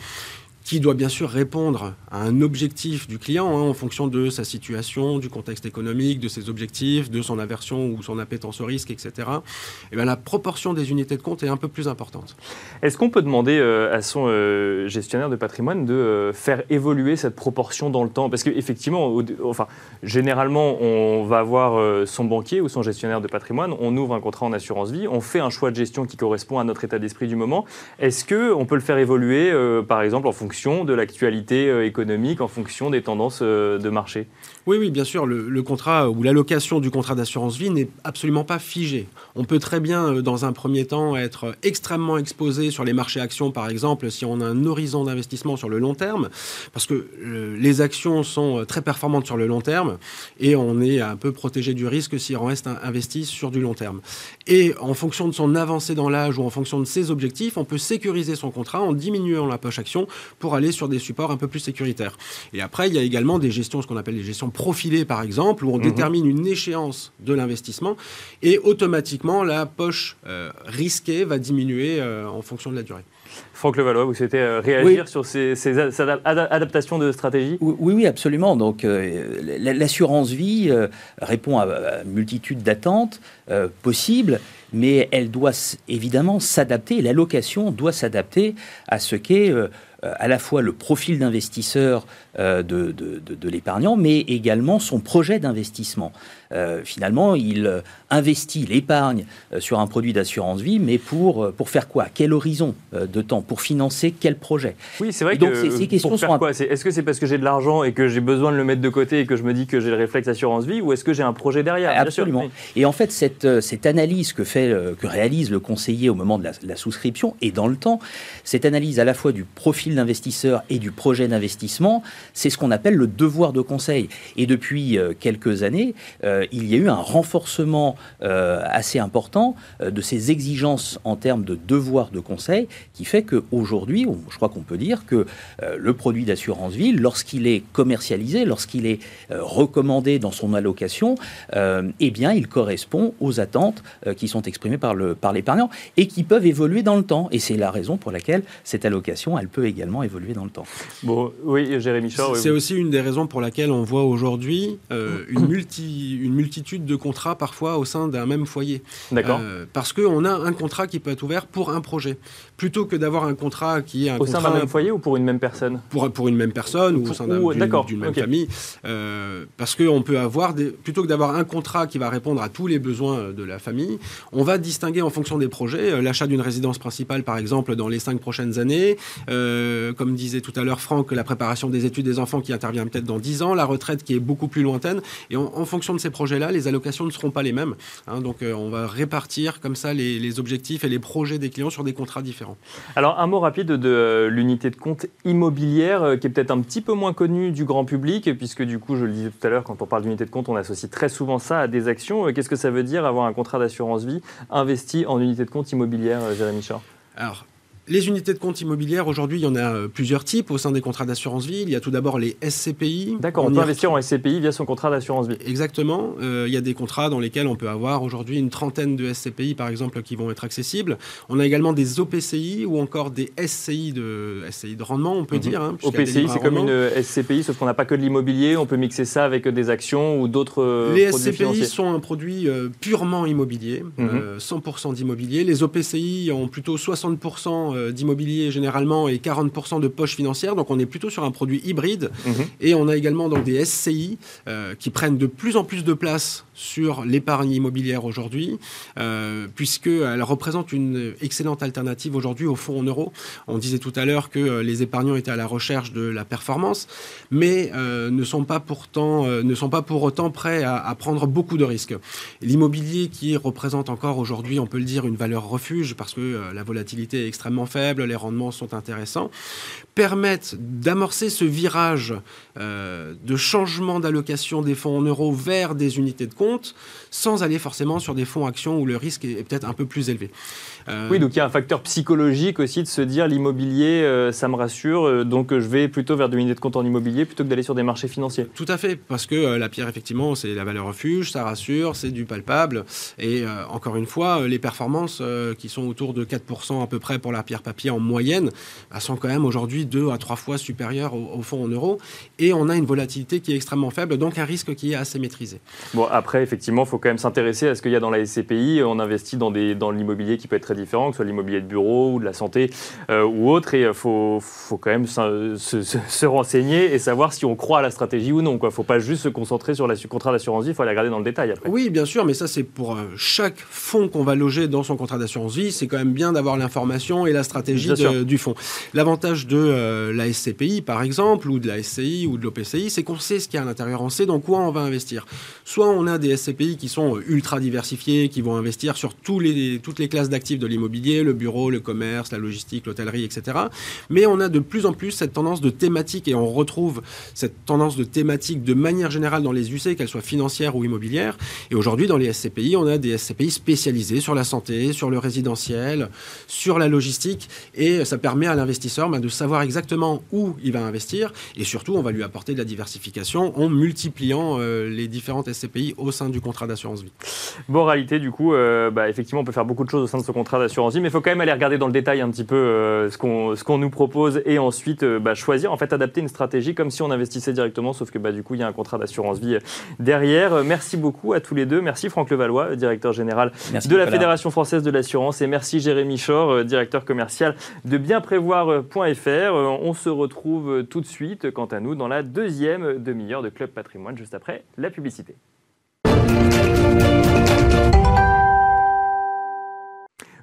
qui doit bien sûr répondre à un objectif du client hein, en fonction de sa situation, du contexte économique, de ses objectifs, de son aversion ou son appétence au risque, etc. Et eh bien, la proportion des unités de compte est un peu plus importante.
Est-ce qu'on peut demander euh, à son euh, gestionnaire de patrimoine de euh, faire évoluer cette proportion dans le temps? Parce qu'effectivement, enfin, généralement, on va voir son banquier ou son gestionnaire de patrimoine, on ouvre un contrat en assurance vie, on fait un choix de gestion qui correspond à notre état d'esprit du moment. Est-ce qu'on peut le faire évoluer, par exemple, en fonction de l'actualité euh, économique, en fonction des tendances euh, de marché
Oui, oui, bien sûr. Le, contrat ou l'allocation du contrat d'assurance vie n'est absolument pas figé. On peut très bien, euh, dans un premier temps, être extrêmement exposé sur les marchés actions, par exemple, si on a un horizon d'investissement sur le long terme, parce que les actions sont très performantes sur le long terme et on est un peu protégé du risque si on reste investi sur du long terme. Et en fonction de son avancée dans l'âge ou en fonction de ses objectifs, on peut sécuriser son contrat en diminuant la poche action pour aller sur des supports un peu plus sécuritaires. Et après, il y a également des gestions, ce qu'on appelle les gestions profilées, par exemple, où on mhm. détermine une échéance de l'investissement et automatiquement, la poche euh, risquée va diminuer euh, en fonction de la durée.
Franck Levallois, vous souhaitez euh, réagir sur ces, adaptations de stratégie?
Oui, oui, absolument. Donc, l'assurance vie répond à, une multitude d'attentes possibles, mais elle doit évidemment s'adapter, l'allocation doit s'adapter à ce qu'est euh, à la fois le profil d'investisseur euh, de, de, l'épargnant, mais également son projet d'investissement. Euh, finalement, il investit l'épargne sur un produit d'assurance vie, mais pour, pour faire quoi? Quel horizon de temps? Pour financer quel projet?
Oui, c'est vrai donc, que ces, questions pour faire quoi? Est-ce que c'est parce que j'ai de l'argent et que j'ai besoin de le mettre de côté et que je me dis que j'ai le réflexe assurance vie, ou est-ce que j'ai un projet derrière?
Absolument. Et en fait, cette, cette analyse que, fait, que réalise le conseiller au moment de la, la souscription et dans le temps, cette analyse à la fois du profil d'investisseur et du projet d'investissement, c'est ce qu'on appelle le devoir de conseil. Et depuis euh, quelques années, euh, il y a eu un renforcement euh, assez important de ces exigences en termes de devoir de conseil, qui fait qu'aujourd'hui, je crois qu'on peut dire que le produit d'assurance vie, lorsqu'il est commercialisé, lorsqu'il est recommandé dans son allocation, eh bien, il correspond aux attentes qui sont exprimées par l'épargnant par et qui peuvent évoluer dans le temps. Et c'est la raison pour laquelle cette allocation, elle peut également évoluer dans le temps.
Bon, oui, Jérémy Chor.
C'est aussi une des raisons pour laquelle on voit aujourd'hui une, multi, une multitude de contrats parfois au sein d'un même foyer.
D'accord.
parce qu'on a un contrat qui peut être ouvert pour un projet. Plutôt que d'avoir un contrat qui est un
au sein d'un même foyer ou pour une même personne
pour, pour une même personne ou, au sein d'une même famille. Euh, parce qu'on peut avoir, des, plutôt que d'avoir un contrat qui va répondre à tous les besoins de la famille, on va distinguer en fonction des projets. Euh, l'achat d'une résidence principale, par exemple, dans les cinq prochaines années. Euh, comme disait tout à l'heure Franck, la préparation des études des enfants qui intervient peut-être dans dix ans. La retraite qui est beaucoup plus lointaine. Et en, fonction de ces projets-là, les allocations ne seront pas les mêmes. Hein. donc on va répartir comme ça les, les objectifs et les projets des clients sur des contrats différents.
Alors un mot rapide de euh, l'unité de compte immobilière euh, qui est peut-être un petit peu moins connue du grand public puisque du coup je le disais tout à l'heure quand on parle d'unité de compte on associe très souvent ça à des actions. Euh, qu'est-ce que ça veut dire avoir un contrat d'assurance vie investi en unité de compte immobilière Jérémy Char
Alors les unités de compte immobilières, aujourd'hui, il y en a euh, plusieurs types au sein des contrats d'assurance vie. Il y a tout d'abord les SCPI.
D'accord, on, peut investir en SCPI via son contrat d'assurance vie.
Exactement. Euh, il y a des contrats dans lesquels on peut avoir aujourd'hui une trentaine de SCPI, par exemple, qui vont être accessibles. On a également des OPCI ou encore des SCI de, SCI de rendement, on peut mhm. dire. Hein,
OPCI, c'est comme une SCPI, sauf qu'on n'a pas que de l'immobilier. On peut mixer ça avec des actions ou d'autres
euh, Les SCPI sont un produit purement immobilier, 100% mhm. d'immobilier. Les OPCI ont plutôt 60% euh, d'immobilier généralement et 40% de poche financière. Donc on est plutôt sur un produit hybride. Mhm. Et on a également donc des SCI euh, qui prennent de plus en plus de place sur l'épargne immobilière aujourd'hui, euh, puisqu'elle représente une excellente alternative aujourd'hui au fonds en euros. On disait tout à l'heure que euh, les épargnants étaient à la recherche de la performance, mais ne, sont pas pourtant, ne sont pas pour autant prêts à, à prendre beaucoup de risques. L'immobilier qui représente encore aujourd'hui, on peut le dire, une valeur refuge, parce que la volatilité est extrêmement faibles, les rendements sont intéressants, permettent d'amorcer ce virage euh, de changement d'allocation des fonds en euros vers des unités de compte sans aller forcément sur des fonds actions où le risque est peut-être un peu plus élevé.
Euh, oui, donc il y a un facteur psychologique aussi de se dire l'immobilier, euh, ça me rassure, euh, donc je vais plutôt vers des unités de compte en immobilier plutôt que d'aller sur des marchés financiers.
Tout à fait, parce que la pierre, effectivement, c'est la valeur refuge, ça rassure, c'est du palpable. Et encore une fois, les performances qui sont autour de 4% à peu près pour la pierre papier en moyenne, elles sont quand même aujourd'hui 2 à 3 fois supérieures au, fonds en euros. Et on a une volatilité qui est extrêmement faible, donc un risque qui est assez maîtrisé.
Bon, après, effectivement, il faut quand même s'intéresser à ce qu'il y a dans la SCPI. On investit dans, des, dans l'immobilier qui peut être différents, que ce soit l'immobilier de bureau ou de la santé euh, ou autre. Et il euh, faut, faut, quand même se, renseigner et savoir si on croit à la stratégie ou non. Il ne faut pas juste se concentrer sur le contrat d'assurance vie, il faut aller regarder dans le détail après.
Oui, bien sûr, mais ça c'est pour euh, chaque fonds qu'on va loger dans son contrat d'assurance vie. C'est quand même bien d'avoir l'information et la stratégie du fonds. L'avantage de la SCPI, par exemple, ou de la SCI ou de l'OPCI, c'est qu'on sait ce qu'il y a à l'intérieur, on sait dans quoi on va investir. Soit on a des SCPI qui sont ultra diversifiés, qui vont investir sur tous les, toutes les classes d'actifs de l'immobilier le bureau, le commerce, la logistique, l'hôtellerie, etc. Mais on a de plus en plus cette tendance de thématique et on retrouve cette tendance de thématique de manière générale dans les UC, qu'elles soient financières ou immobilières. Et aujourd'hui, dans les SCPI, on a des SCPI spécialisés sur la santé, sur le résidentiel, sur la logistique. Et ça permet à l'investisseur ben, de savoir exactement où il va investir. Et surtout, on va lui apporter de la diversification en multipliant euh, les différentes SCPI au sein du contrat d'assurance vie.
Bon, réalité, du coup, euh, bah, effectivement, on peut faire beaucoup de choses au sein de ce contrat d'assurance mais il faut quand même aller regarder dans le détail un petit peu euh, ce qu'on nous propose et ensuite euh, bah, choisir, en fait, adapter une stratégie comme si on investissait directement, sauf que bah, du coup, il y a un contrat d'assurance vie euh, derrière. Merci beaucoup à tous les deux. Merci Franck Levallois, directeur général de la Fédération française de l'assurance, et merci Jérémy Chor, directeur commercial de bienprévoir.fr. On se retrouve tout de suite, quant à nous, dans la deuxième demi-heure de Club Patrimoine, juste après la publicité.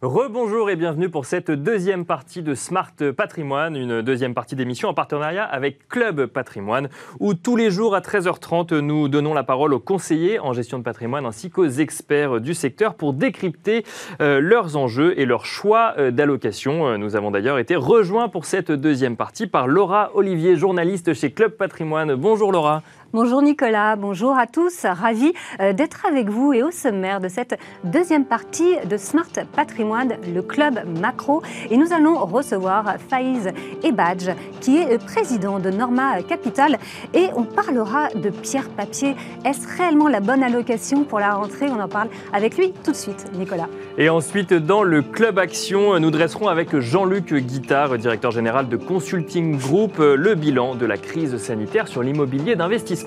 Rebonjour et bienvenue pour cette deuxième partie de Smart Patrimoine, une deuxième partie d'émission en partenariat avec Club Patrimoine, où tous les jours à 13h30, nous donnons la parole aux conseillers en gestion de patrimoine ainsi qu'aux experts du secteur pour décrypter euh, leurs enjeux et leurs choix euh, d'allocation. Euh, nous avons d'ailleurs été rejoints pour cette deuxième partie par Laura Olivier, journaliste chez Club Patrimoine. Bonjour Laura.
Bonjour Nicolas, bonjour à tous. Ravi euh, d'être avec vous et au sommaire de cette deuxième partie de Smart Patrimoine, le club macro. Et nous allons recevoir Faïz Ebadj, qui est président de Norma Capital. Et on parlera de pierre papier. Est-ce réellement la bonne allocation pour la rentrée? On en parle avec lui tout de suite, Nicolas.
Et ensuite, dans le club action, nous dresserons avec Jean-Luc Guittard, directeur général de Consulting Group, le bilan de la crise sanitaire sur l'immobilier d'investissement.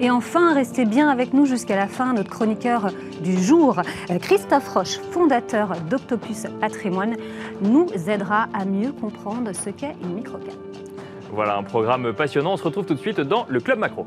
Et enfin, restez bien avec nous jusqu'à la fin, notre chroniqueur du jour, Christophe Roche, fondateur d'Octopus Patrimoine, nous aidera à mieux comprendre ce qu'est une microcap.
Voilà un programme passionnant. On se retrouve tout de suite dans le Club Macro.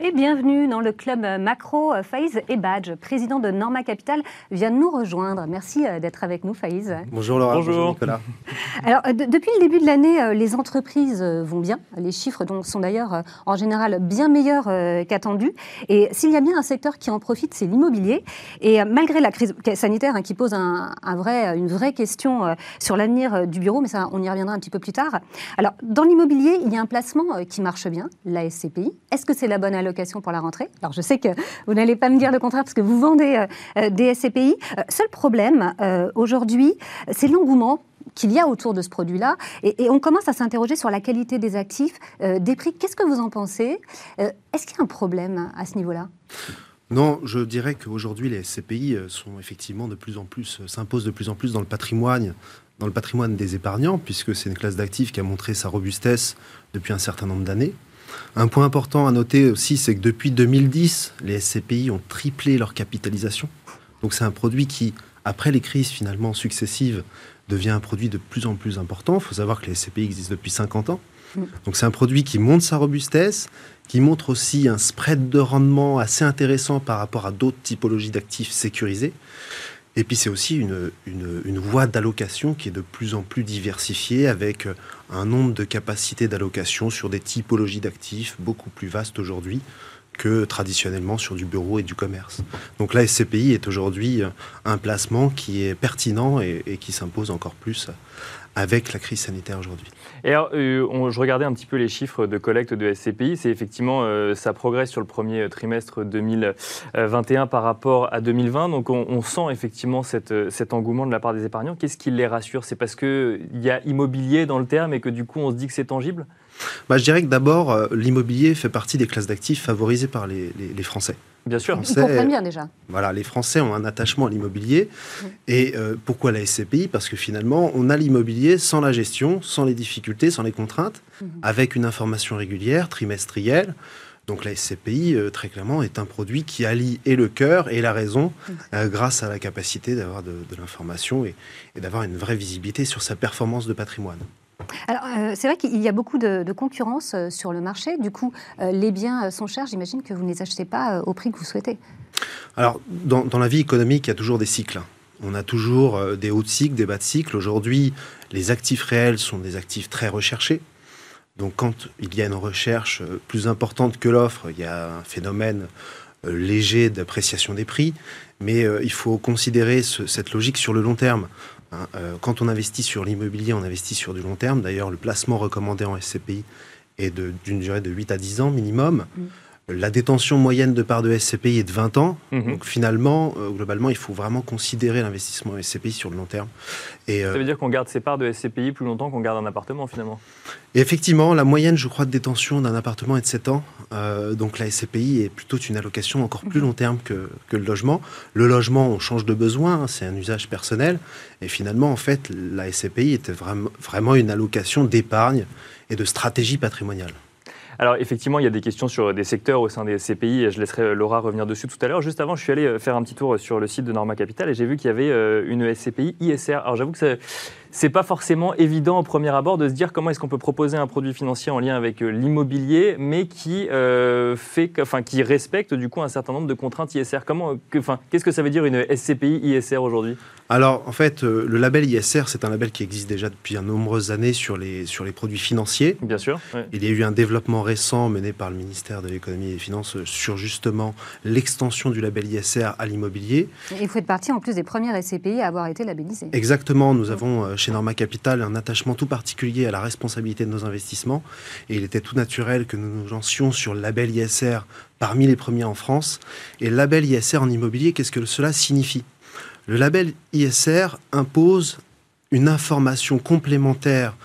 Et bienvenue dans le club macro. Faïz Ebadj, président de Norma Capital, vient de nous rejoindre. Merci euh, d'être avec nous, Faïz.
Bonjour Laura. Bonjour, Nicolas.
Alors, depuis le début de l'année, euh, les entreprises euh, vont bien. Les chiffres sont d'ailleurs en général bien meilleurs qu'attendus. Et s'il y a bien un secteur qui en profite, c'est l'immobilier. Et malgré la crise sanitaire hein, qui pose un, vrai, une vraie question sur l'avenir du bureau, mais ça, on y reviendra un petit peu plus tard. Alors, dans l'immobilier, il y a un placement qui marche bien, la SCPI. Est-ce que c'est la bonne allocation pour la rentrée. Alors je sais que vous n'allez pas me dire le contraire parce que vous vendez euh, euh, des SCPI. Euh, seul problème aujourd'hui, c'est l'engouement qu'il y a autour de ce produit-là. Et, on commence à s'interroger sur la qualité des actifs, des prix. Qu'est-ce que vous en pensez Est-ce qu'il y a un problème à ce niveau-là?
Non, je dirais qu'aujourd'hui les SCPI sont effectivement de plus en plus s'imposent de plus en plus dans le patrimoine, dans le patrimoine des épargnants, puisque c'est une classe d'actifs qui a montré sa robustesse depuis un certain nombre d'années. Un point important à noter aussi, c'est que depuis 2010, les SCPI ont triplé leur capitalisation. Donc c'est un produit qui, après les crises finalement successives, devient un produit de plus en plus important. Il faut savoir que les SCPI existent depuis 50 ans. Mm. Donc c'est un produit qui montre sa robustesse, qui montre aussi un spread de rendement assez intéressant par rapport à d'autres typologies d'actifs sécurisés. Et puis c'est aussi une, voie d'allocation qui est de plus en plus diversifiée avec un nombre de capacités d'allocation sur des typologies d'actifs beaucoup plus vastes aujourd'hui que traditionnellement sur du bureau et du commerce. Donc la SCPI est aujourd'hui un placement qui est pertinent et qui s'impose encore plus avec la crise sanitaire aujourd'hui.
Et alors, euh, je regardais un petit peu les chiffres de collecte de SCPI. C'est effectivement, euh, ça progresse sur le premier trimestre 2021 par rapport à 2020. Donc, on, sent effectivement cet engouement de la part des épargnants. Qu'est-ce qui les rassure? C'est parce qu'il y a immobilier dans le terme et que du coup, on se dit que c'est tangible?
Bah, Je dirais que d'abord, euh, l'immobilier fait partie des classes d'actifs favorisées par les Français.
Bien sûr. Ils comprennent bien déjà.
Voilà, les Français ont un attachement à l'immobilier. Et euh, pourquoi la SCPI Parce que finalement, on a l'immobilier sans la gestion, sans les difficultés, sans les contraintes, mhm. avec une information régulière, trimestrielle. Donc la SCPI, euh, très clairement, est un produit qui allie et le cœur et la raison euh, grâce à la capacité d'avoir de, l'information et d'avoir une vraie visibilité sur sa performance de patrimoine.
Alors, euh, c'est vrai qu'il y a beaucoup de, concurrence euh, sur le marché. Du coup, euh, les biens sont chers. J'imagine que vous ne les achetez pas au prix que vous souhaitez.
Alors, dans, la vie économique, il y a toujours des cycles. On a toujours des hauts de cycle, des bas de cycle. Aujourd'hui, les actifs réels sont des actifs très recherchés. Donc, quand il y a une recherche plus importante que l'offre, il y a un phénomène léger d'appréciation des prix. Mais il faut considérer cette logique sur le long terme. Hein, euh, quand on investit sur l'immobilier, on investit sur du long terme. D'ailleurs, le placement recommandé en SCPI est d'une durée de 8 à 10 ans minimum. Mm. La détention moyenne de part de SCPI est de 20 ans. Mhm. Donc finalement, euh, globalement, il faut vraiment considérer l'investissement en SCPI sur le long terme.
Et, Ça veut dire qu'on garde ses parts de SCPI plus longtemps qu'on garde un appartement finalement
et Effectivement, la moyenne, je crois, de détention d'un appartement est de 7 ans. Euh, donc la SCPI est plutôt une allocation encore plus long terme que, que le logement. Le logement, on change de besoin, hein, c'est un usage personnel. Et finalement, en fait, la SCPI était vraiment, vraiment une allocation d'épargne et de stratégie patrimoniale.
Alors effectivement, il y a des questions sur des secteurs au sein des SCPI. Et je laisserai Laura revenir dessus tout à l'heure. Juste avant, je suis allé euh, faire un petit tour sur le site de Norma Capital et j'ai vu qu'il y avait euh, une SCPI ISR. Alors j'avoue que c'est pas forcément évident au premier abord de se dire comment est-ce qu'on peut proposer un produit financier en lien avec euh, l'immobilier, mais qui fait, enfin qui respecte du coup un certain nombre de contraintes ISR. Comment, enfin, qu'est-ce que ça veut dire une SCPI ISR aujourd'hui?
Alors, en fait, euh, le label ISR, c'est un label qui existe déjà depuis de nombreuses années sur les, sur les produits financiers.
Bien sûr.
Il y a eu un développement récent mené par le ministère de l'économie et des finances euh, sur justement l'extension du label ISR à l'immobilier.
Et vous faites partie en plus des premières SCPI à avoir été labellisées.
Exactement. Nous avons, euh, chez Norma Capital un attachement tout particulier à la responsabilité de nos investissements. Et il était tout naturel que nous nous lancions sur le label ISR parmi les premiers en France. Et le label ISR en immobilier, qu'est-ce que cela signifie? Le label ISR impose une information complémentaire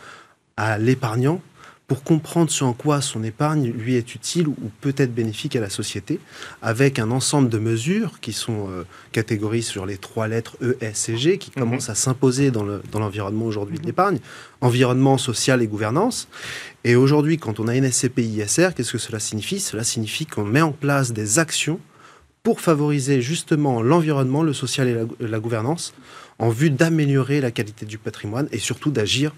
à l'épargnant pour comprendre ce en quoi son épargne lui est utile ou peut être bénéfique à la société, avec un ensemble de mesures qui sont euh, catégorisées sur les trois lettres E, S et G, qui mhm. commencent à s'imposer dans l'environnement aujourd'hui de mhm. l'épargne, environnement social et gouvernance. Et aujourd'hui, quand on a une SCPI ISR, qu'est-ce que cela signifie? Cela signifie qu'on met en place des actions pour favoriser justement l'environnement, le social et la gouvernance, en vue d'améliorer la qualité du patrimoine et surtout d'agir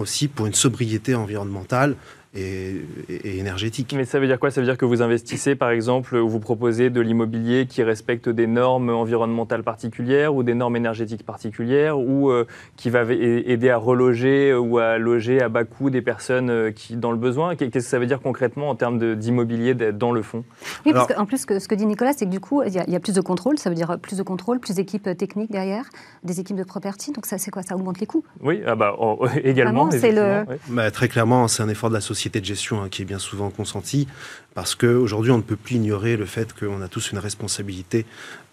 aussi pour une sobriété environnementale et, énergétique.
Mais ça veut dire quoi? Ça veut dire que vous investissez, par exemple, ou vous proposez de l'immobilier qui respecte des normes environnementales particulières ou des normes énergétiques particulières, ou euh, qui va aider à reloger ou à loger à bas coût des personnes euh, qui dans le besoin? Qu'est-ce que ça veut dire concrètement en termes d'immobilier dans le fond?
Oui, parce qu'en plus, ce que, ce que dit Nicolas, c'est que du coup, il y, a plus de contrôle. Ça veut dire plus de contrôle, plus d'équipes techniques derrière, des équipes de property. Donc ça, c'est quoi? Ça augmente les coûts?
Oui, ah bah, également.
c'est le...
Bah, très clairement, c'est un effort de la société de gestion hein, qui est bien souvent consentie, parce qu'aujourd'hui, on ne peut plus ignorer le fait qu'on a tous une responsabilité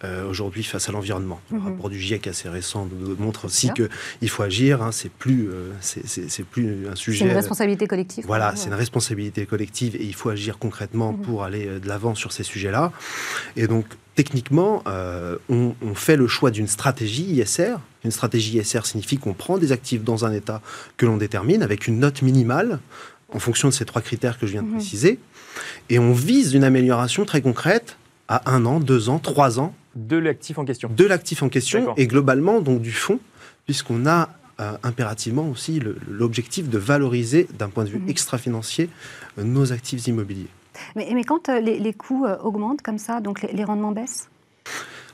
euh, aujourd'hui face à l'environnement. Le mhm. rapport du GIEC assez récent nous montre aussi qu'il faut agir. Hein, c'est plus, euh, c'est plus un sujet.
C'est une responsabilité collective.
Voilà, c'est une responsabilité collective et il faut agir concrètement mhm. pour aller euh, de l'avant sur ces sujets-là. Et donc, techniquement, on, on, fait le choix d'une stratégie ISR. Une stratégie ISR signifie qu'on prend des actifs dans un état que l'on détermine avec une note minimale en fonction de ces trois critères que je viens de mhm. préciser. Et on vise une amélioration très concrète à un an, deux ans, trois ans.
De l'actif en question.
De l'actif en question et globalement donc du fonds, puisqu'on a euh, impérativement aussi l'objectif de valoriser d'un point de vue mhm. extra-financier euh, nos actifs immobiliers.
Mais, mais quand euh, les, coûts augmentent comme ça, donc les rendements baissent?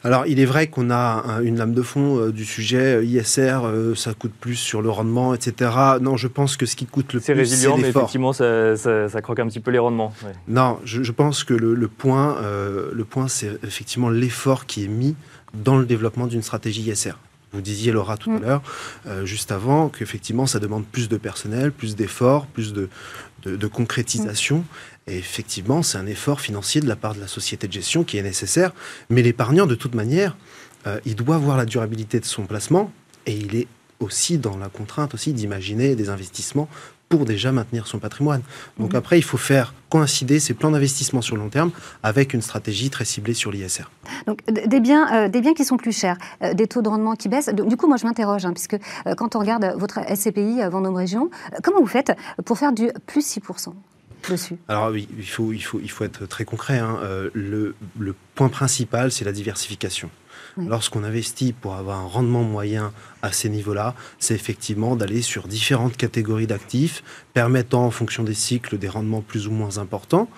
Alors, il est vrai qu'on a une lame de fond euh, du sujet euh, ISR, euh, ça coûte plus sur le rendement, etc. Non, je pense que ce qui coûte le plus, c'est
résilient, mais effectivement, ça, croque un petit peu les rendements.
Non, je, pense que le, point, le point, c'est effectivement l'effort qui est mis dans le développement d'une stratégie ISR. Vous disiez, Laura, tout à mm. l'heure, juste avant, qu'effectivement, ça demande plus de personnel, plus d'efforts, plus de, de, concrétisation. Et effectivement, c'est un effort financier de la part de la société de gestion qui est nécessaire. Mais l'épargnant, de toute manière, euh, il doit voir la durabilité de son placement et il est aussi dans la contrainte aussi d'imaginer des investissements pour déjà maintenir son patrimoine. Donc mhm. après, il faut faire coïncider ces plans d'investissement sur le long terme avec une stratégie très ciblée sur l'ISR.
Donc des biens, euh, des biens qui sont plus chers, euh, des taux de rendement qui baissent. du coup, moi je m'interroge, hein, puisque quand on regarde votre SCPI Vendôme Région, comment vous faites pour faire du plus 6%
alors oui, il faut, il faut, il faut être très concret. Hein. Euh, le, le point principal, c'est la diversification. Lorsqu'on investit pour avoir un rendement moyen à ces niveaux-là, c'est effectivement d'aller sur différentes catégories d'actifs, permettant en fonction des cycles des rendements plus ou moins importants,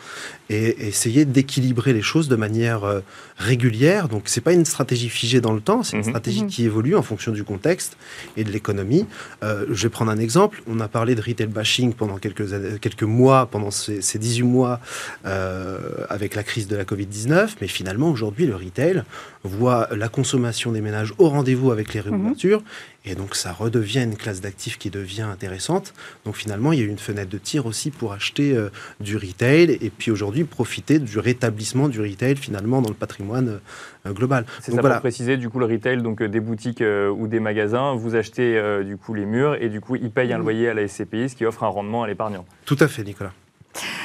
et essayer d'équilibrer les choses de manière euh, régulière. Donc c'est pas une stratégie figée dans le temps, c'est une mhm. stratégie mhm. qui évolue en fonction du contexte et de l'économie. Euh, je vais prendre un exemple. On a parlé de retail bashing pendant quelques, quelques mois, pendant ces, 18 mois euh, avec la crise de la Covid-19, mais finalement aujourd'hui le retail voit la consommation des ménages au rendez-vous avec les réouvertures. Et donc ça redevient une classe d'actifs qui devient intéressante. Donc finalement, il y a eu une fenêtre de tir aussi pour acheter euh, du retail et puis aujourd'hui profiter du rétablissement du retail finalement dans le patrimoine euh, global.
C'est ça voilà. pour préciser, du coup le retail, donc euh, des boutiques ou des magasins, vous achetez du coup les murs et du coup ils payent un loyer à la SCPI, ce qui offre un rendement à l'épargnant.
Tout à fait, Nicolas.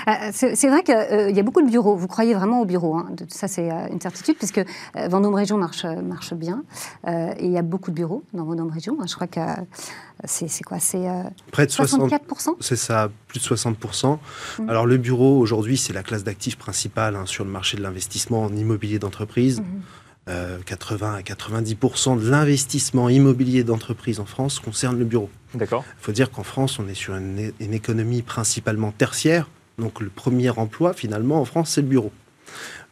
Euh, c'est vrai qu'il euh, y a beaucoup de bureaux. Vous croyez vraiment aux bureaux. Hein. Ça, c'est euh, une certitude, puisque Vendôme Région marche, marche bien. et il y a beaucoup de bureaux dans Vendôme Région. Je crois que c'est quoi? C'est
près de 64%. C'est ça, plus de 60%. Mmh. Alors, le bureau, aujourd'hui, c'est la classe d'actifs principale hein, sur le marché de l'investissement en immobilier d'entreprise. 80 mmh. à 90% de l'investissement immobilier d'entreprise en France concerne le bureau.
D'accord.
Il faut dire qu'en France, on est sur une, une, économie principalement tertiaire. Donc le premier emploi, finalement, en France, c'est le bureau.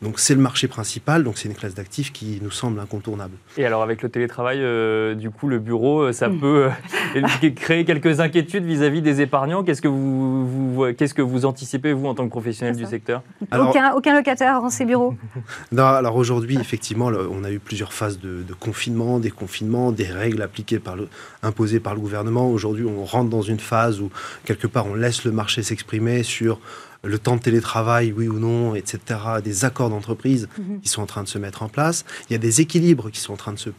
Donc c'est le marché principal, donc c'est une classe d'actifs qui nous semble incontournable.
Et alors avec le télétravail, euh, du coup, le bureau, euh, ça peut euh, créer quelques inquiétudes vis-à-vis des épargnants? Qu'est-ce que vous, vous qu'est-ce que vous anticipez, vous, en tant que professionnel du secteur?
Alors, aucun, aucun, locataire dans ces bureaux
Non, alors aujourd'hui, effectivement, on a eu plusieurs phases de, de confinement, des confinements, des règles appliquées par le, imposées par le gouvernement. Aujourd'hui, on rentre dans une phase où, quelque part, on laisse le marché s'exprimer sur le temps de télétravail, oui ou non, etc., des accords d'entreprise mhm. qui sont en train de se mettre en place. Il y a des équilibres qui sont en train de se,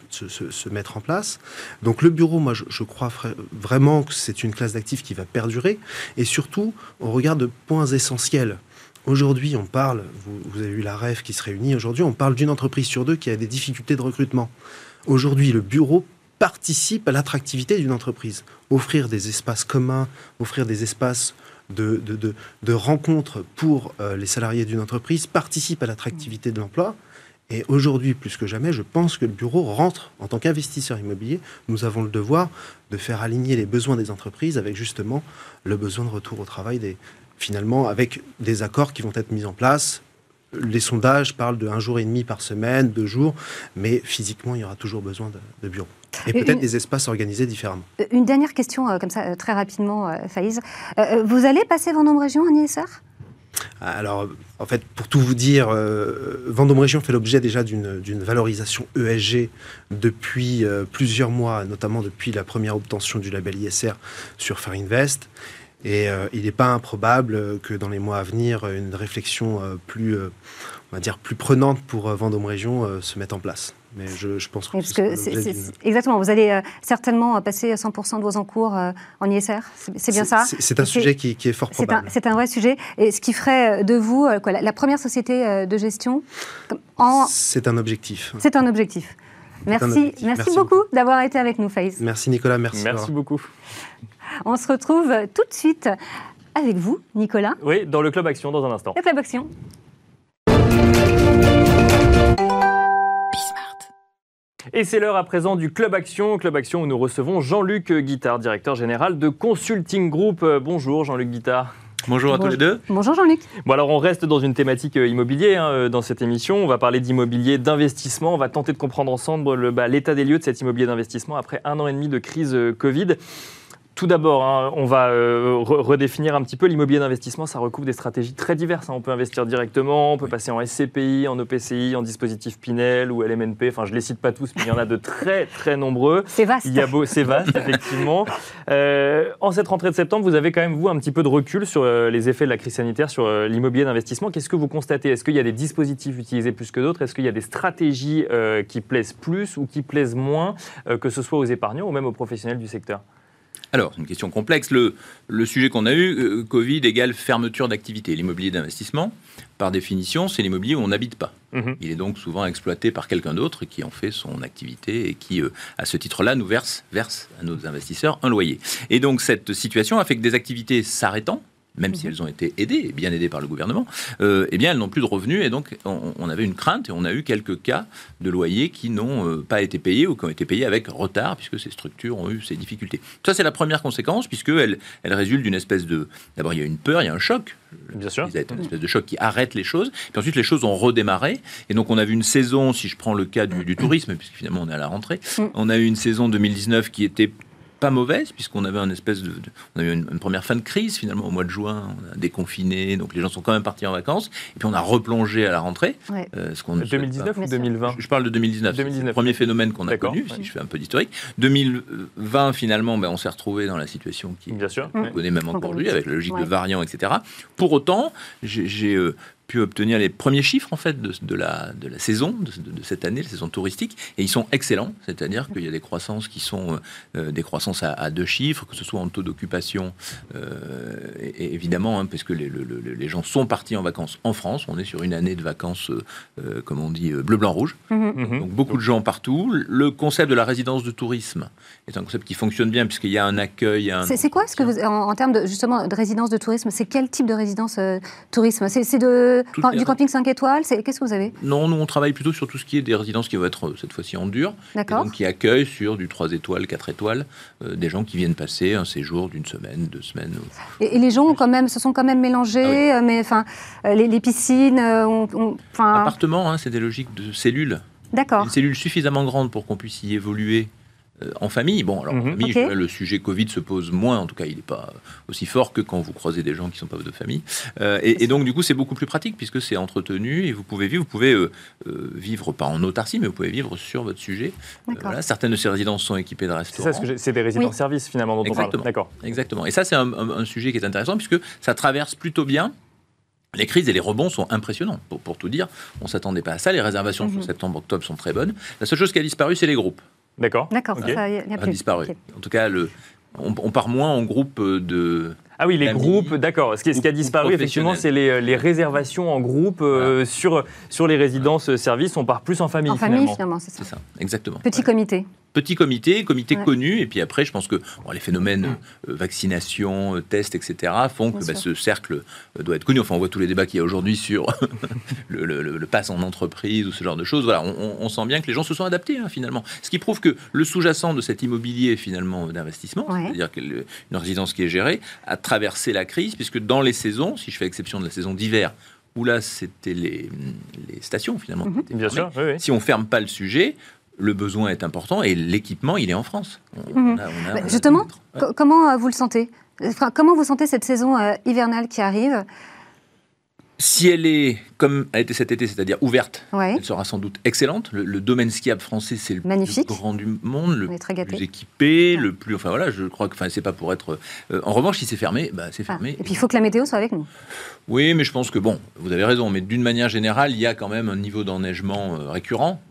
se, mettre en place. Donc le bureau, moi, je, crois vraiment que c'est une classe d'actifs qui va perdurer. Et surtout, on regarde de points essentiels. Aujourd'hui, on parle, vous, vous, avez eu la REF qui se réunit aujourd'hui, on parle d'une entreprise sur deux qui a des difficultés de recrutement. Aujourd'hui, le bureau participe à l'attractivité d'une entreprise. Offrir des espaces communs, offrir des espaces de, rencontres pour euh, les salariés d'une entreprise participe à l'attractivité de l'emploi. Et aujourd'hui, plus que jamais, je pense que le bureau rentre en tant qu'investisseur immobilier. Nous avons le devoir de faire aligner les besoins des entreprises avec justement le besoin de retour au travail, des, finalement avec des accords qui vont être mis en place. Les sondages parlent de un jour et demi par semaine, deux jours, mais physiquement, il y aura toujours besoin de, de bureaux. Et peut-être des espaces organisés différemment.
Euh, une dernière question, euh, comme ça, euh, très rapidement, Faïs. vous allez passer Vendôme Région en ISR
alors, en fait, pour tout vous dire, Vendôme Région fait l'objet déjà d'une valorisation ESG depuis plusieurs mois, notamment depuis la première obtention du label ISR sur Fair Invest. Et il n'est pas improbable que dans les mois à venir, une réflexion plus, on va dire, plus prenante pour Vendôme Région se mette en place. Mais je, pense que,
c'est exactement. Vous allez euh, certainement passer 100% de vos encours euh, en ISR. C'est bien ça.
C'est un sujet qui, est fort probable.
C'est un, vrai sujet. Et ce qui ferait de vous euh, quoi, la, première société de gestion en.
C'est un objectif.
C'est un objectif. Merci, merci, beaucoup d'avoir été avec nous, Faïs.
Merci Nicolas, merci.
Merci beaucoup.
On se retrouve tout de suite avec vous, Nicolas.
Oui, dans le Club Action dans un instant.
Le Club Action.
Et c'est l'heure à présent du Club Action. Club Action où nous recevons Jean-Luc Guittard, directeur général de Consulting Group. Euh, bonjour Jean-Luc Guittard.
Bonjour à tous les deux.
Bonjour Jean-Luc.
Bon alors on reste dans une thématique euh, immobilier hein, euh, dans cette émission. On va parler d'immobilier, d'investissement. On va tenter de comprendre ensemble bah, l'état des lieux de cet immobilier d'investissement après un an et demi de crise Covid. Tout d'abord, hein, on va euh, redéfinir un petit peu l'immobilier d'investissement. Ça recouvre des stratégies très diverses. Hein. On peut investir directement, on peut passer en SCPI, en OPCI, en dispositif Pinel ou LMNP. Enfin, je ne les cite pas tous, mais il y en a de très, très nombreux.
C'est vaste.
Il y a beau, c'est vaste, effectivement. Euh, en cette rentrée de septembre, vous avez quand même, vous, un petit peu de recul sur euh, les effets de la crise sanitaire sur l'immobilier d'investissement. Qu'est-ce que vous constatez? Est-ce qu'il y a des dispositifs utilisés plus que d'autres? Est-ce qu'il y a des stratégies qui plaisent plus ou qui plaisent moins, que ce soit aux épargnants ou même aux professionnels du secteur?
Alors, une question complexe. Le, sujet qu'on a eu, euh, Covid égale fermeture d'activité. L'immobilier d'investissement, par définition, c'est l'immobilier où on n'habite pas. Mhm. Il est donc souvent exploité par quelqu'un d'autre qui en fait son activité et qui, euh, à ce titre-là, nous verse, verse à nos investisseurs un loyer. Et donc, cette situation a fait que des activités s'arrêtant, même si mhm. elles ont été aidées, bien aidées par le gouvernement, euh, eh bien, elles n'ont plus de revenus. Et donc, on, avait une crainte et on a eu quelques cas de loyers qui n'ont euh, pas été payés ou qui ont été payés avec retard, puisque ces structures ont eu ces difficultés. Ça, c'est la première conséquence, puisqu'elle elle résulte d'une espèce de... D'abord, il y a une peur, il y a un choc.
Bien sûr.
Il y a une espèce de choc qui arrête les choses. Puis ensuite, les choses ont redémarré. Et donc, on a vu une saison, si je prends le cas du, du tourisme, puisque finalement, on est à la rentrée, mm. on a eu une saison 2019 qui était pas mauvaise, puisqu'on avait un espèce de, on avait une, première fin de crise finalement au mois de juin, on a déconfiné, donc les gens sont quand même partis en vacances, et puis on a replongé à la rentrée.
Euh, ce qu'on 2019 ou 2020
je, parle de 2019. 2019. le premier phénomène qu'on a connu, si je fais un peu d'historique. 2020 finalement, ben, on s'est retrouvé dans la situation qui
Bien sûr.
on connaît même encore aujourd'hui, avec la logique de variants, etc. Pour autant, j'ai euh, pu obtenir les premiers chiffres en fait de, la, de la saison de, cette année, la saison touristique, et ils sont excellents. C'est-à-dire qu'il y a des croissances qui sont euh, euh, des croissances à, deux chiffres, que ce soit en taux d'occupation, euh, et, évidemment, hein, parce que les, les, gens sont partis en vacances en France. On est sur une année de vacances, comme on dit, bleu, blanc, rouge. Mhm. Mhm. Donc beaucoup de gens partout. Le concept de la résidence de tourisme est un concept qui fonctionne bien puisqu'il y a un accueil.
C'est quoi ce que vous, en, termes de justement de résidence de tourisme, c'est quel type de résidence tourisme? C'est de de, du camping 5 étoiles Qu'est-ce que vous avez
Non, nous on travaille plutôt sur tout ce qui est des résidences qui vont être cette fois-ci en dur. D'accord. Donc qui accueillent sur du 3 étoiles, 4 étoiles, des gens qui viennent passer un séjour d'une semaine, deux semaines.
Et, les gens quand même, se sont quand même mélangés, ah mais enfin, les, piscines, on,
Appartements, hein, c'est des logiques de cellules.
D'accord.
Une cellule suffisamment grande pour qu'on puisse y évoluer euh, en famille. Bon, alors en mhm. famille, le sujet Covid se pose moins, en tout cas, il n'est pas aussi fort que quand vous croisez des gens qui ne sont pas de famille. Euh, et, donc, du coup, c'est beaucoup plus pratique puisque c'est entretenu et vous pouvez vivre, vous pouvez euh, vivre pas en autarcie, mais vous pouvez vivre sur votre sujet. voilà, certaines de ces résidences sont équipées de restaurants.
C'est ça, c'est des résidences-services finalement dont
Exactement.
on parle. D'accord.
Exactement. Et ça, c'est un, sujet qui est intéressant puisque ça traverse plutôt bien les crises et les rebonds sont impressionnants. Pour, tout dire, on ne s'attendait pas à ça. Les réservations sur mhm. septembre-octobre sont très bonnes. La seule chose qui a disparu, c'est les groupes.
D'accord.
D'accord, ça, y a, plus.
disparu. En tout cas, le, on, part moins en groupe de.
Ah oui, les groupes, d'accord. Ce, qui a disparu, effectivement, c'est les, réservations en groupe euh, sur, sur les résidences services. On part plus en famille. En
famille, finalement, c'est ça.
C'est ça, exactement.
Petit comité
petit comité, comité connu, et puis après, je pense que les phénomènes euh, vaccination, euh, tests, etc., font que bah, ce cercle euh, doit être connu. Enfin, on voit tous les débats qu'il y a aujourd'hui sur le, le, pass en entreprise ou ce genre de choses. Voilà, on, sent bien que les gens se sont adaptés hein, finalement. Ce qui prouve que le sous-jacent de cet immobilier finalement d'investissement, c'est-à-dire une résidence qui est gérée, a traversé la crise, puisque dans les saisons, si je fais exception de la saison d'hiver, où là c'était les, stations finalement. Mhm.
Bien sûr.
Si on ferme pas le sujet, le besoin est important et l'équipement, il est en France.
Mhm. Justement, comment euh, vous le sentez Comment vous sentez cette saison euh, hivernale qui arrive
si elle est, comme a été cet été, c'est-à-dire ouverte, elle sera sans doute excellente. Le, domaine skiable français, c'est le plus grand du monde, le plus équipé, le plus... Enfin voilà, je crois que enfin, c'est pas pour être... Euh, en revanche, si c'est fermé, bah, c'est ah, fermé.
et puis il faut que la météo soit avec nous.
Oui, mais je pense que, bon, vous avez raison, mais d'une manière générale, il y a quand même un niveau d'enneigement récurrent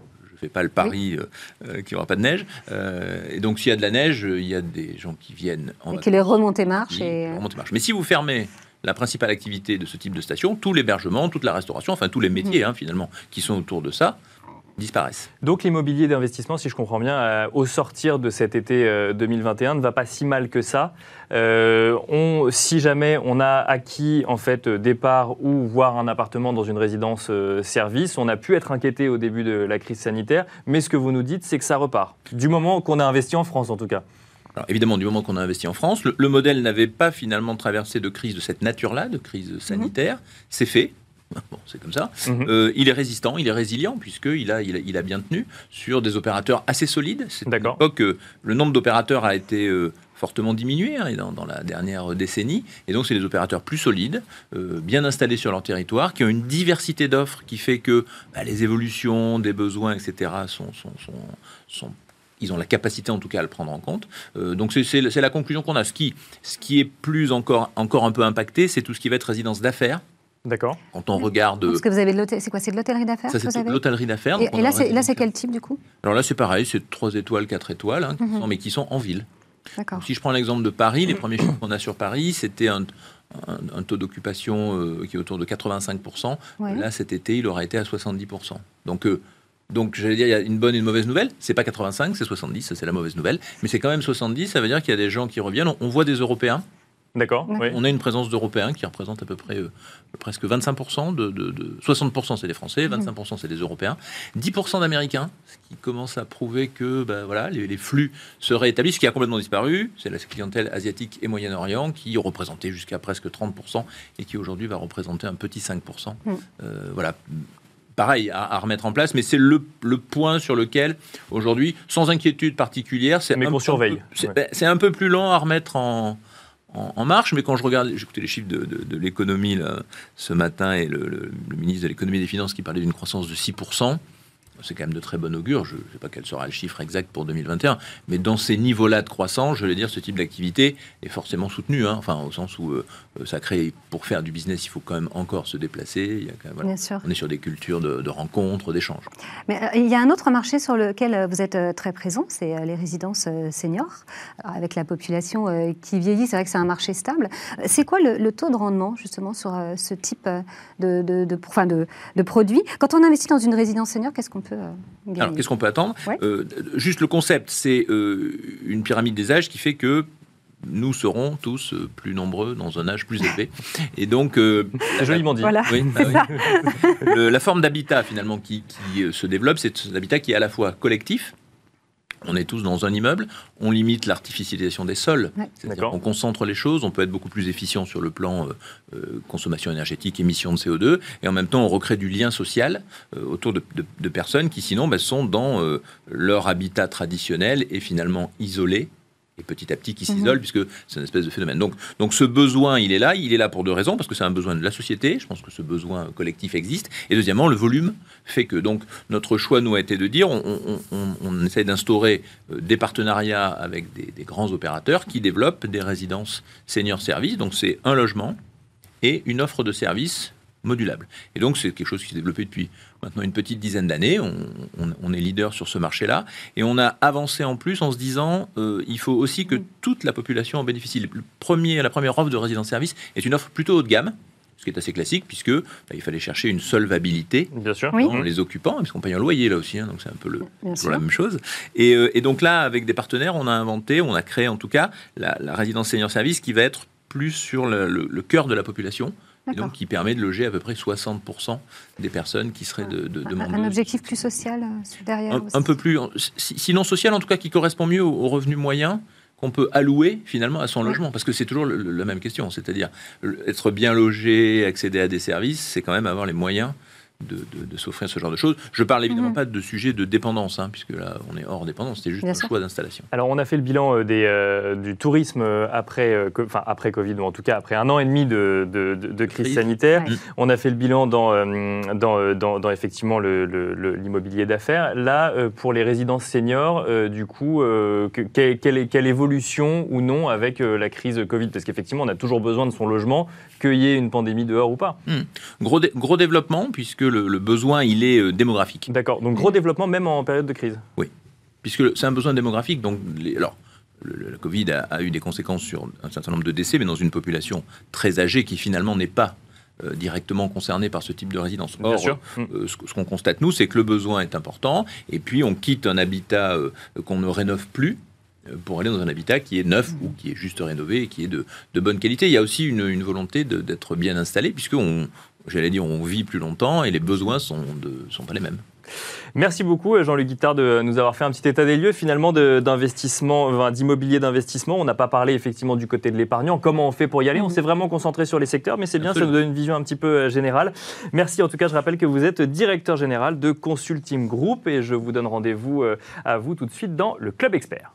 fais pas le pari euh, euh, qu'il n'y aura pas de neige. Euh, et donc, s'il y a de la neige, il y a des gens qui viennent
en. Et que les remontées marchent.
Et... Mais si vous fermez la principale activité de ce type de station, tout l'hébergement, toute la restauration, enfin tous les métiers mm. hein, finalement qui sont autour de ça, disparaissent.
Donc l'immobilier d'investissement, si je comprends bien, au sortir de cet été 2021, ne va pas si mal que ça. Euh, on, si jamais on a acquis en fait départ ou voir un appartement dans une résidence euh, service, on a pu être inquiété au début de la crise sanitaire, mais ce que vous nous dites, c'est que ça repart. Du moment qu'on a investi en France, en tout cas.
Alors évidemment, du moment qu'on a investi en France, le, modèle n'avait pas finalement traversé de crise de cette nature-là, de crise sanitaire. C'est fait. Bon, c'est comme ça. Mhm. Euh, il est résistant, il est résilient, puisqu'il a, il a, il a bien tenu sur des opérateurs assez solides. C'est
D'accord.
que le nombre d'opérateurs a été fortement diminué hein, dans, la dernière décennie. Et donc, c'est des opérateurs plus solides, euh, bien installés sur leur territoire, qui ont une diversité d'offres qui fait que bah, les évolutions des besoins, etc., sont, sont, sont, ils ont la capacité en tout cas à le prendre en compte. Euh, donc c'est la conclusion qu'on a. Ce qui, ce qui est plus encore, encore un peu impacté, c'est tout ce qui va être résidence d'affaires.
D'accord.
Quand on regarde.
Parce que vous avez de c'est quoi C'est de l'hôtellerie d'affaires
Ça, c'est l'hôtellerie d'affaires.
Et, là, c'est, là, c'est quel type du coup
Alors là, c'est pareil, c'est 3 étoiles, 4 étoiles, hein, mhm. mais qui sont en ville. Si je prends l'exemple de Paris, les premiers chiffres qu'on a sur Paris, c'était un, taux d'occupation euh, qui est autour de 85%. Là, cet été, il aura été à 70%. Donc, euh, donc j'allais dire, il y a une bonne et une mauvaise nouvelle. C'est pas 85, c'est 70, c'est la mauvaise nouvelle. Mais c'est quand même 70, ça veut dire qu'il y a des gens qui reviennent. on voit des Européens
D'accord.
On a une présence d'Européens qui représente à peu près euh, presque 25%, de, 60% c'est des Français, 25% mhm. c'est des Européens, 10% d'Américains, ce qui commence à prouver que ben, voilà, les, flux se réétablissent. Ce qui a complètement disparu, c'est la clientèle asiatique et Moyen-Orient qui représentait jusqu'à presque 30% et qui aujourd'hui va représenter un petit 5%. Mhm. Euh, voilà pareil à, remettre en place, mais c'est le, point sur lequel aujourd'hui, sans inquiétude particulière, c'est
un, surveille.
Ben, c'est un peu plus lent à remettre en, en, marche, mais quand je regarde, écouté les chiffres de, l'économie ce matin et le, le ministre de l'économie et des finances qui parlait d'une croissance de 6% c'est quand même de très bon augure. Je ne sais pas quel sera le chiffre exact pour 2021, mais dans ces niveaux-là de croissance, je veux dire, ce type d'activité est forcément soutenu. Hein. enfin, au sens où euh, ça crée, pour faire du business, il faut quand même encore se déplacer. Il y a quand même, Bien sûr. On est sur des cultures de, rencontres, d'échanges.
Mais euh, il y a un autre marché sur lequel euh, vous êtes très présent, c'est les résidences seniors. avec la population qui vieillit, c'est vrai que c'est un marché stable. C'est quoi le, taux de rendement, justement, sur ce type de, de, de, enfin de, de produits? Quand on investit dans une résidence senior, qu'est-ce qu'on euh,
Alors, qu'est-ce qu'on peut attendre? Euh, Juste le concept, c'est euh, une pyramide des âges qui fait que nous serons tous plus nombreux dans un âge plus élevé. Et donc,
joliment dit. Voilà.
Bah la forme d'habitat finalement qui, qui se développe, c'est un habitat qui est à la fois collectif, on est tous dans un immeuble, on limite l'artificialisation des sols, on concentre les choses, on peut être beaucoup plus efficient sur le plan euh, euh, consommation énergétique, émission de CO2, et en même temps on recrée du lien social euh, autour de, personnes qui sinon bah, sont dans leur habitat traditionnel et finalement isolés et petit à petit qui s'isole, mhm. puisque c'est une espèce de phénomène. Donc, donc ce besoin, il est là, il est là pour deux raisons, parce que c'est un besoin de la société, je pense que ce besoin collectif existe, et deuxièmement, le volume fait que donc notre choix nous a été de dire, on, on, essaye d'instaurer euh, des partenariats avec des, des, grands opérateurs qui développent des résidences senior service, donc c'est un logement et une offre de services modulable. Et donc c'est quelque chose qui s'est développé depuis maintenant une petite dizaine d'années. On, est leader sur ce marché-là. Et on a avancé en plus en se disant, euh, il faut aussi que toute la population en bénéficie. Le premier, la première offre de résidence-service est une offre plutôt haut de gamme ce qui est assez classique, puisque bah, il fallait chercher une solvabilité
Bien sûr.
dans les occupants, parce qu'on paye un loyer là aussi, hein, donc c'est un peu le, la même chose. Et, euh, et, donc là, avec des partenaires, on a inventé, on a créé en tout cas la, résidence senior service qui va être plus sur le, le cœur de la population, donc qui permet de loger à peu près 60% des personnes qui seraient de, de,
Un objectif plus social euh, derrière
un, peu plus, sinon social en tout cas, qui correspond mieux aux, revenus moyens qu'on peut allouer finalement à son logement. Parce que c'est toujours la même question, c'est-à-dire être bien logé, accéder à des services, c'est quand même avoir les moyens de, s'offrir ce genre de choses. Je parle évidemment mhm. pas de sujet de dépendance, hein, puisque là, on est hors dépendance, c'était juste un choix d'installation.
Alors, on a fait le bilan euh, des, euh, du tourisme euh, après, enfin, après Covid, ou en tout cas après un an et demi de, de, crise sanitaire. On a fait le bilan dans, dans, dans, effectivement l'immobilier d'affaires. Là, pour les résidences seniors, du coup, quelle, quelle, évolution ou non avec la crise Covid? Parce qu'effectivement, on a toujours besoin de son logement, qu'il y ait une pandémie dehors ou pas.
Hmm. Gros, gros développement, puisque le, besoin, il est euh, démographique.
D'accord, donc gros développement même en période de crise
Oui, puisque c'est un besoin démographique. Donc, alors, le, Covid a, eu des conséquences sur un certain nombre de décès, mais dans une population très âgée qui finalement n'est pas euh, directement concernée par ce type de résidence.
Or, Bien sûr.
Euh, ce, qu'on constate, nous, c'est que le besoin est important, et puis on quitte un habitat qu'on ne rénove plus, pour aller dans un habitat qui est neuf ou qui est juste rénové et qui est de, bonne qualité. Il y a aussi une, une volonté d'être bien installé, puisque on, j'allais dire, on vit plus longtemps et les besoins sont, de, sont pas les mêmes.
Merci beaucoup Jean-Luc Guittard de nous avoir fait un petit état des lieux finalement d'investissement, d'immobilier d'investissement. On n'a pas parlé effectivement du côté de l'épargnant, comment on fait pour y aller? On s'est vraiment concentré sur les secteurs, mais c'est bien, ça nous donne une vision un petit peu euh, générale. Merci en tout cas, je rappelle que vous êtes directeur général de Consulting Group et je vous donne rendez-vous euh, à vous tout de suite dans le Club Expert.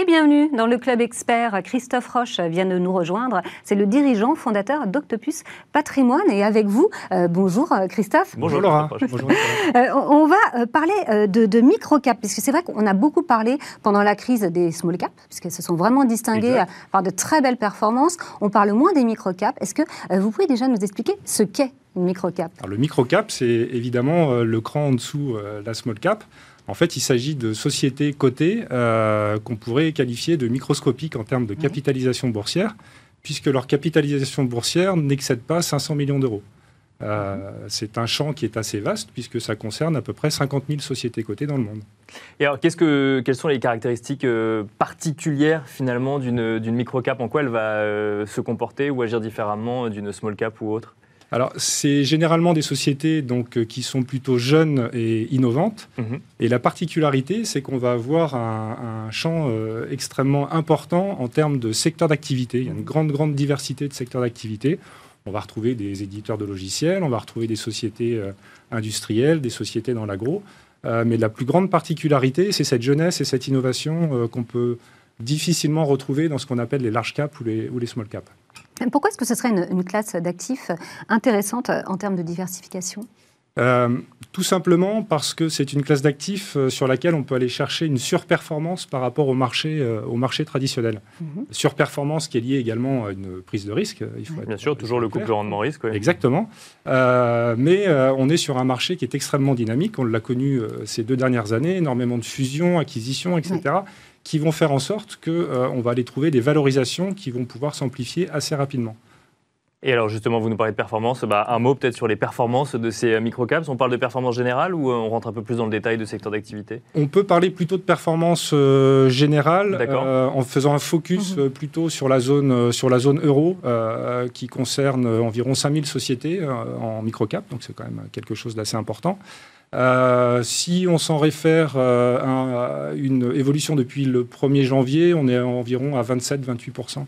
Et bienvenue dans le club expert. Christophe Roche vient de nous rejoindre. C'est le dirigeant fondateur d'Octopus Patrimoine. Et avec vous, euh, bonjour euh, Christophe.
Bonjour Laura.
Euh, on va parler de, de micro-cap, puisque c'est vrai qu'on a beaucoup parlé pendant la crise des small cap, puisqu'elles se sont vraiment distinguées par de très belles performances. On parle moins des micro-cap. Est-ce que vous pouvez déjà nous expliquer ce qu'est une micro-cap?
Le micro-cap, c'est évidemment le cran en dessous de la small cap. En fait, il s'agit de sociétés cotées euh, qu'on pourrait qualifier de microscopiques en termes de capitalisation boursière, puisque leur capitalisation boursière n'excède pas 500 millions d'euros. Euh, c'est un champ qui est assez vaste puisque ça concerne à peu près 50 000 sociétés cotées dans le monde.
Et alors, que, quelles sont les caractéristiques euh, particulières finalement d'une micro-cap? En quoi elle va se comporter ou agir différemment d'une small cap ou autre?
Alors, c'est généralement des sociétés donc, euh, qui sont plutôt jeunes et innovantes. Mhm. Et la particularité, c'est qu'on va avoir un, champ euh, extrêmement important en termes de secteur d'activité. Il y a une grande, grande diversité de secteurs d'activité. On va retrouver des éditeurs de logiciels, on va retrouver des sociétés euh, industrielles, des sociétés dans l'agro. mais la plus grande particularité, c'est cette jeunesse et cette innovation qu'on peut difficilement retrouver dans ce qu'on appelle les large caps ou les, ou les small caps.
Pourquoi est-ce que ce serait une, classe d'actifs intéressante en termes de diversification?
Euh, tout simplement parce que c'est une classe d'actifs euh, sur laquelle on peut aller chercher une surperformance par rapport au marché, euh, au marché traditionnel. Mhm. Surperformance qui est liée également à une prise de risque.
Il faut Bien sûr, toujours le couple rendement-risque.
Exactement. mais on est sur un marché qui est extrêmement dynamique. On l'a connu ces deux dernières années, énormément de fusions, acquisitions, etc qui vont faire en sorte qu'on euh, va aller trouver des valorisations qui vont pouvoir s'amplifier assez rapidement.
Et alors justement, vous nous parlez de performance, bah, un mot peut-être sur les performances de ces euh, microcaps. On parle de performance générale ou euh, on rentre un peu plus dans le détail de secteur d'activité?
On peut parler plutôt de performance euh, générale en faisant un focus mhm. plutôt sur la zone, sur la zone euro qui concerne environ 5000 sociétés en microcap, donc c'est quand même quelque chose d'assez important. Si on s'en réfère à une évolution depuis le 1er janvier, on est environ à 27-28%.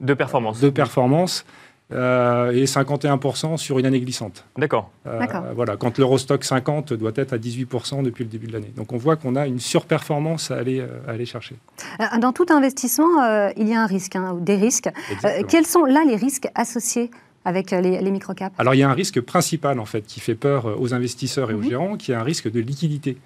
De performance.
De performance. Euh, et 51% sur une année glissante.
D'accord.
Euh, voilà, quand l'Eurostock 50 doit être à 18% depuis le début de l'année. Donc on voit qu'on a une surperformance à aller, euh, aller chercher.
Dans tout investissement, il y a un risque, hein, des risques. quels sont là les risques associés avec les, les microcaps
Alors il y a un risque principal en fait qui fait peur aux investisseurs et aux mhm. gérants, qui est un risque de liquidité.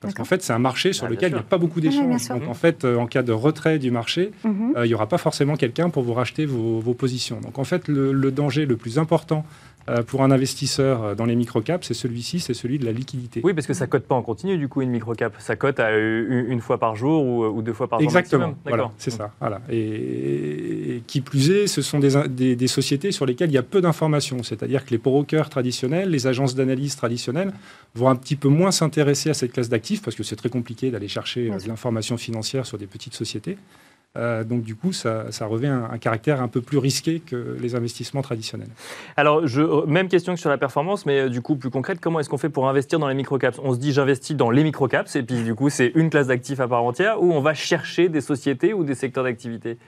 Parce qu'en fait, c'est un marché sur ah, lequel il n'y a pas beaucoup d'échanges. Donc, en fait, euh, en cas de retrait du marché, mhm. euh, il n'y aura pas forcément quelqu'un pour vous racheter vos, positions. Donc, en fait, le, danger le plus important euh, pour un investisseur euh, dans les microcaps, c'est celui-ci, c'est celui de la liquidité.
Oui, parce que ça cote pas en continu, du coup, une microcap. Ça cote à une fois par jour ou, deux fois par jour
Exactement, voilà, c'est ça. Voilà. Et, qui plus est, ce sont des, des, sociétés sur lesquelles il y a peu d'informations. C'est-à-dire que les brokers traditionnels, les agences d'analyse traditionnelles vont un petit peu moins s'intéresser à cette classe d'actifs parce que c'est très compliqué d'aller chercher euh, de l'information financière sur des petites sociétés. Euh, donc du coup, ça, revient à un caractère un peu plus risqué que les investissements traditionnels.
Alors, je, même question que sur la performance, mais euh, du coup plus concrète, comment est-ce qu'on fait pour investir dans les microcaps? On se dit j'investis dans les microcaps, et puis du coup c'est une classe d'actifs à part entière, ou on va chercher des sociétés ou des secteurs d'activité?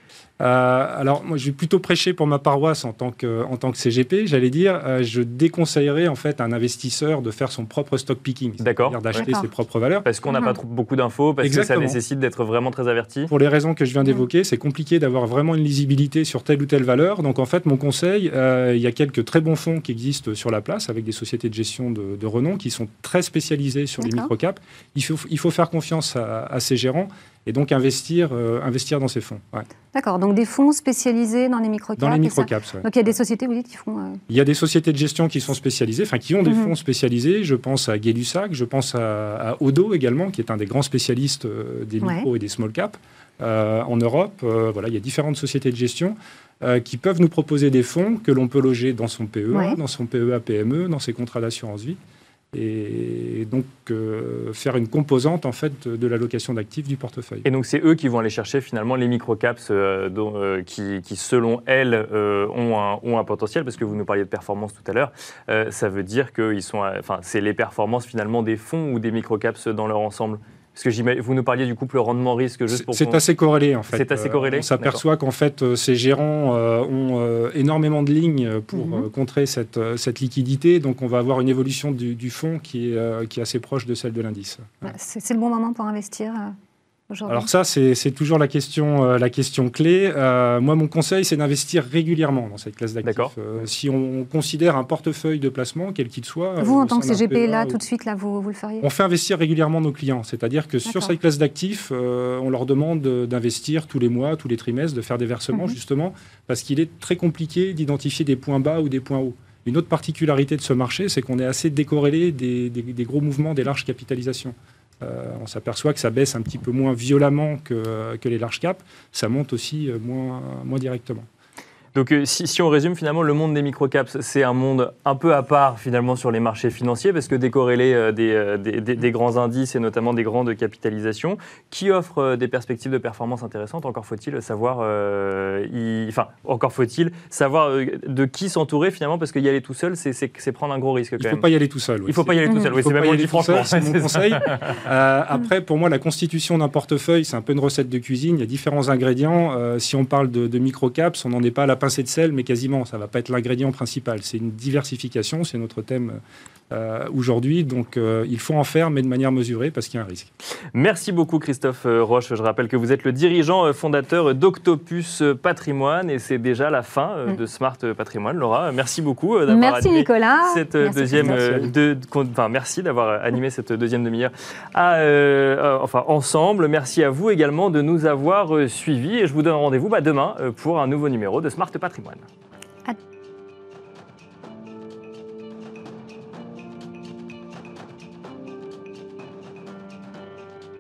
Euh, alors, moi, je vais plutôt prêcher pour ma paroisse en tant que, en tant que CGP. J'allais dire, je déconseillerais en fait à un investisseur de faire son propre stock picking, c'est-à-dire d'acheter ses propres valeurs.
Parce qu'on n'a pas mhm. beaucoup d'infos, parce que ça nécessite d'être vraiment très averti.
Pour les raisons que je viens d'évoquer, c'est compliqué d'avoir vraiment une lisibilité sur telle ou telle valeur. Donc en fait, mon conseil, euh, il y a quelques très bons fonds qui existent sur la place avec des sociétés de gestion de, renom qui sont très spécialisées sur les microcaps. Il faut, il faut faire confiance à, ces gérants et donc investir, euh, investir dans ces fonds.
D'accord, donc des fonds spécialisés dans les microcaps.
Dans les microcaps,
Donc il y a des sociétés, vous dites, qui font. Euh,
il y a des sociétés de gestion qui sont spécialisées, enfin qui ont des mhm. fonds spécialisés. Je pense à gay je pense à, Odo également, qui est un des grands spécialistes des micro et des small caps. Euh, en Europe. Euh, voilà, il y a différentes sociétés de gestion euh, qui peuvent nous proposer des fonds que l'on peut loger dans son PEA, dans son PEA PME, dans ses contrats d'assurance vie et donc faire une composante en fait de, l'allocation d'actifs du portefeuille.
Et donc c'est eux qui vont aller chercher finalement les microcaps qui, qui, selon elles ont un, ont, un, potentiel parce que vous nous parliez de performance tout à l'heure. ça veut dire que sont, enfin c'est les performances finalement des fonds ou des microcaps dans leur ensemble. Parce que vous nous parliez du couple rendement-risque juste pour.
C'est assez corrélé en fait.
C'est assez corrélé.
on s'aperçoit qu'en fait euh, ces gérants euh, ont euh, énormément de lignes pour mhm. contrer cette, cette, liquidité, donc on va avoir une évolution du, du fonds qui est, qui est assez proche de celle de l'indice.
C'est le bon moment pour investir
alors ça, c'est toujours la question, euh, la question clé. Euh, moi, mon conseil, c'est d'investir régulièrement dans cette classe d'actifs. Euh, si on considère un portefeuille de placement, quel qu'il soit...
Vous, en tant que CGP, là, tout de suite, là, vous, vous le feriez?
On fait investir régulièrement nos clients. C'est-à-dire que sur cette classe d'actifs, on leur demande d'investir tous les mois, tous les trimestres, de faire des versements, mhm. justement, parce qu'il est très compliqué d'identifier des points bas ou des points hauts. Une autre particularité de ce marché, c'est qu'on est assez décorrélé des, des gros mouvements des larges capitalisations. Euh, on s'aperçoit que ça baisse un petit peu moins violemment que, que les large caps, ça monte aussi euh, moins, moins directement.
Donc euh, si, on résume finalement, le monde des microcaps, c'est un monde un peu à part finalement sur les marchés financiers parce que décorrélé euh, euh, des, des, grands indices et notamment des grandes capitalisations qui offrent des perspectives de performance intéressantes. Encore faut-il savoir, enfin encore faut-il savoir de qui s'entourer finalement parce qu'y aller tout seul, c'est prendre un gros risque.
Il ne faut pas y aller tout seul.
Il ne faut pas y aller tout seul. Oui, c'est même
mon franchement. C'est mon conseil. après, pour moi, la constitution d'un portefeuille, c'est un peu une recette de cuisine. Il y a différents ingrédients. si on parle de, de microcaps, on n'en est pas à la pincée de sel, mais quasiment. Ça va pas être l'ingrédient principal. C'est une diversification, c'est notre thème euh, aujourd'hui. Donc euh, il faut en faire, mais de manière mesurée, parce qu'il y a un risque.
Merci beaucoup Christophe euh, Roche. Je rappelle que vous êtes le dirigeant fondateur d'Octopus Patrimoine et c'est déjà la fin mm. de Smart Patrimoine. Laura, merci beaucoup d'avoir
merci Nicolas.
cette deuxième, de, enfin merci d'avoir animé cette deuxième demi-heure. enfin ensemble, merci à vous également de nous avoir suivis et je vous donne rendez-vous bah, demain pour un nouveau numéro de Smart Patrimoine.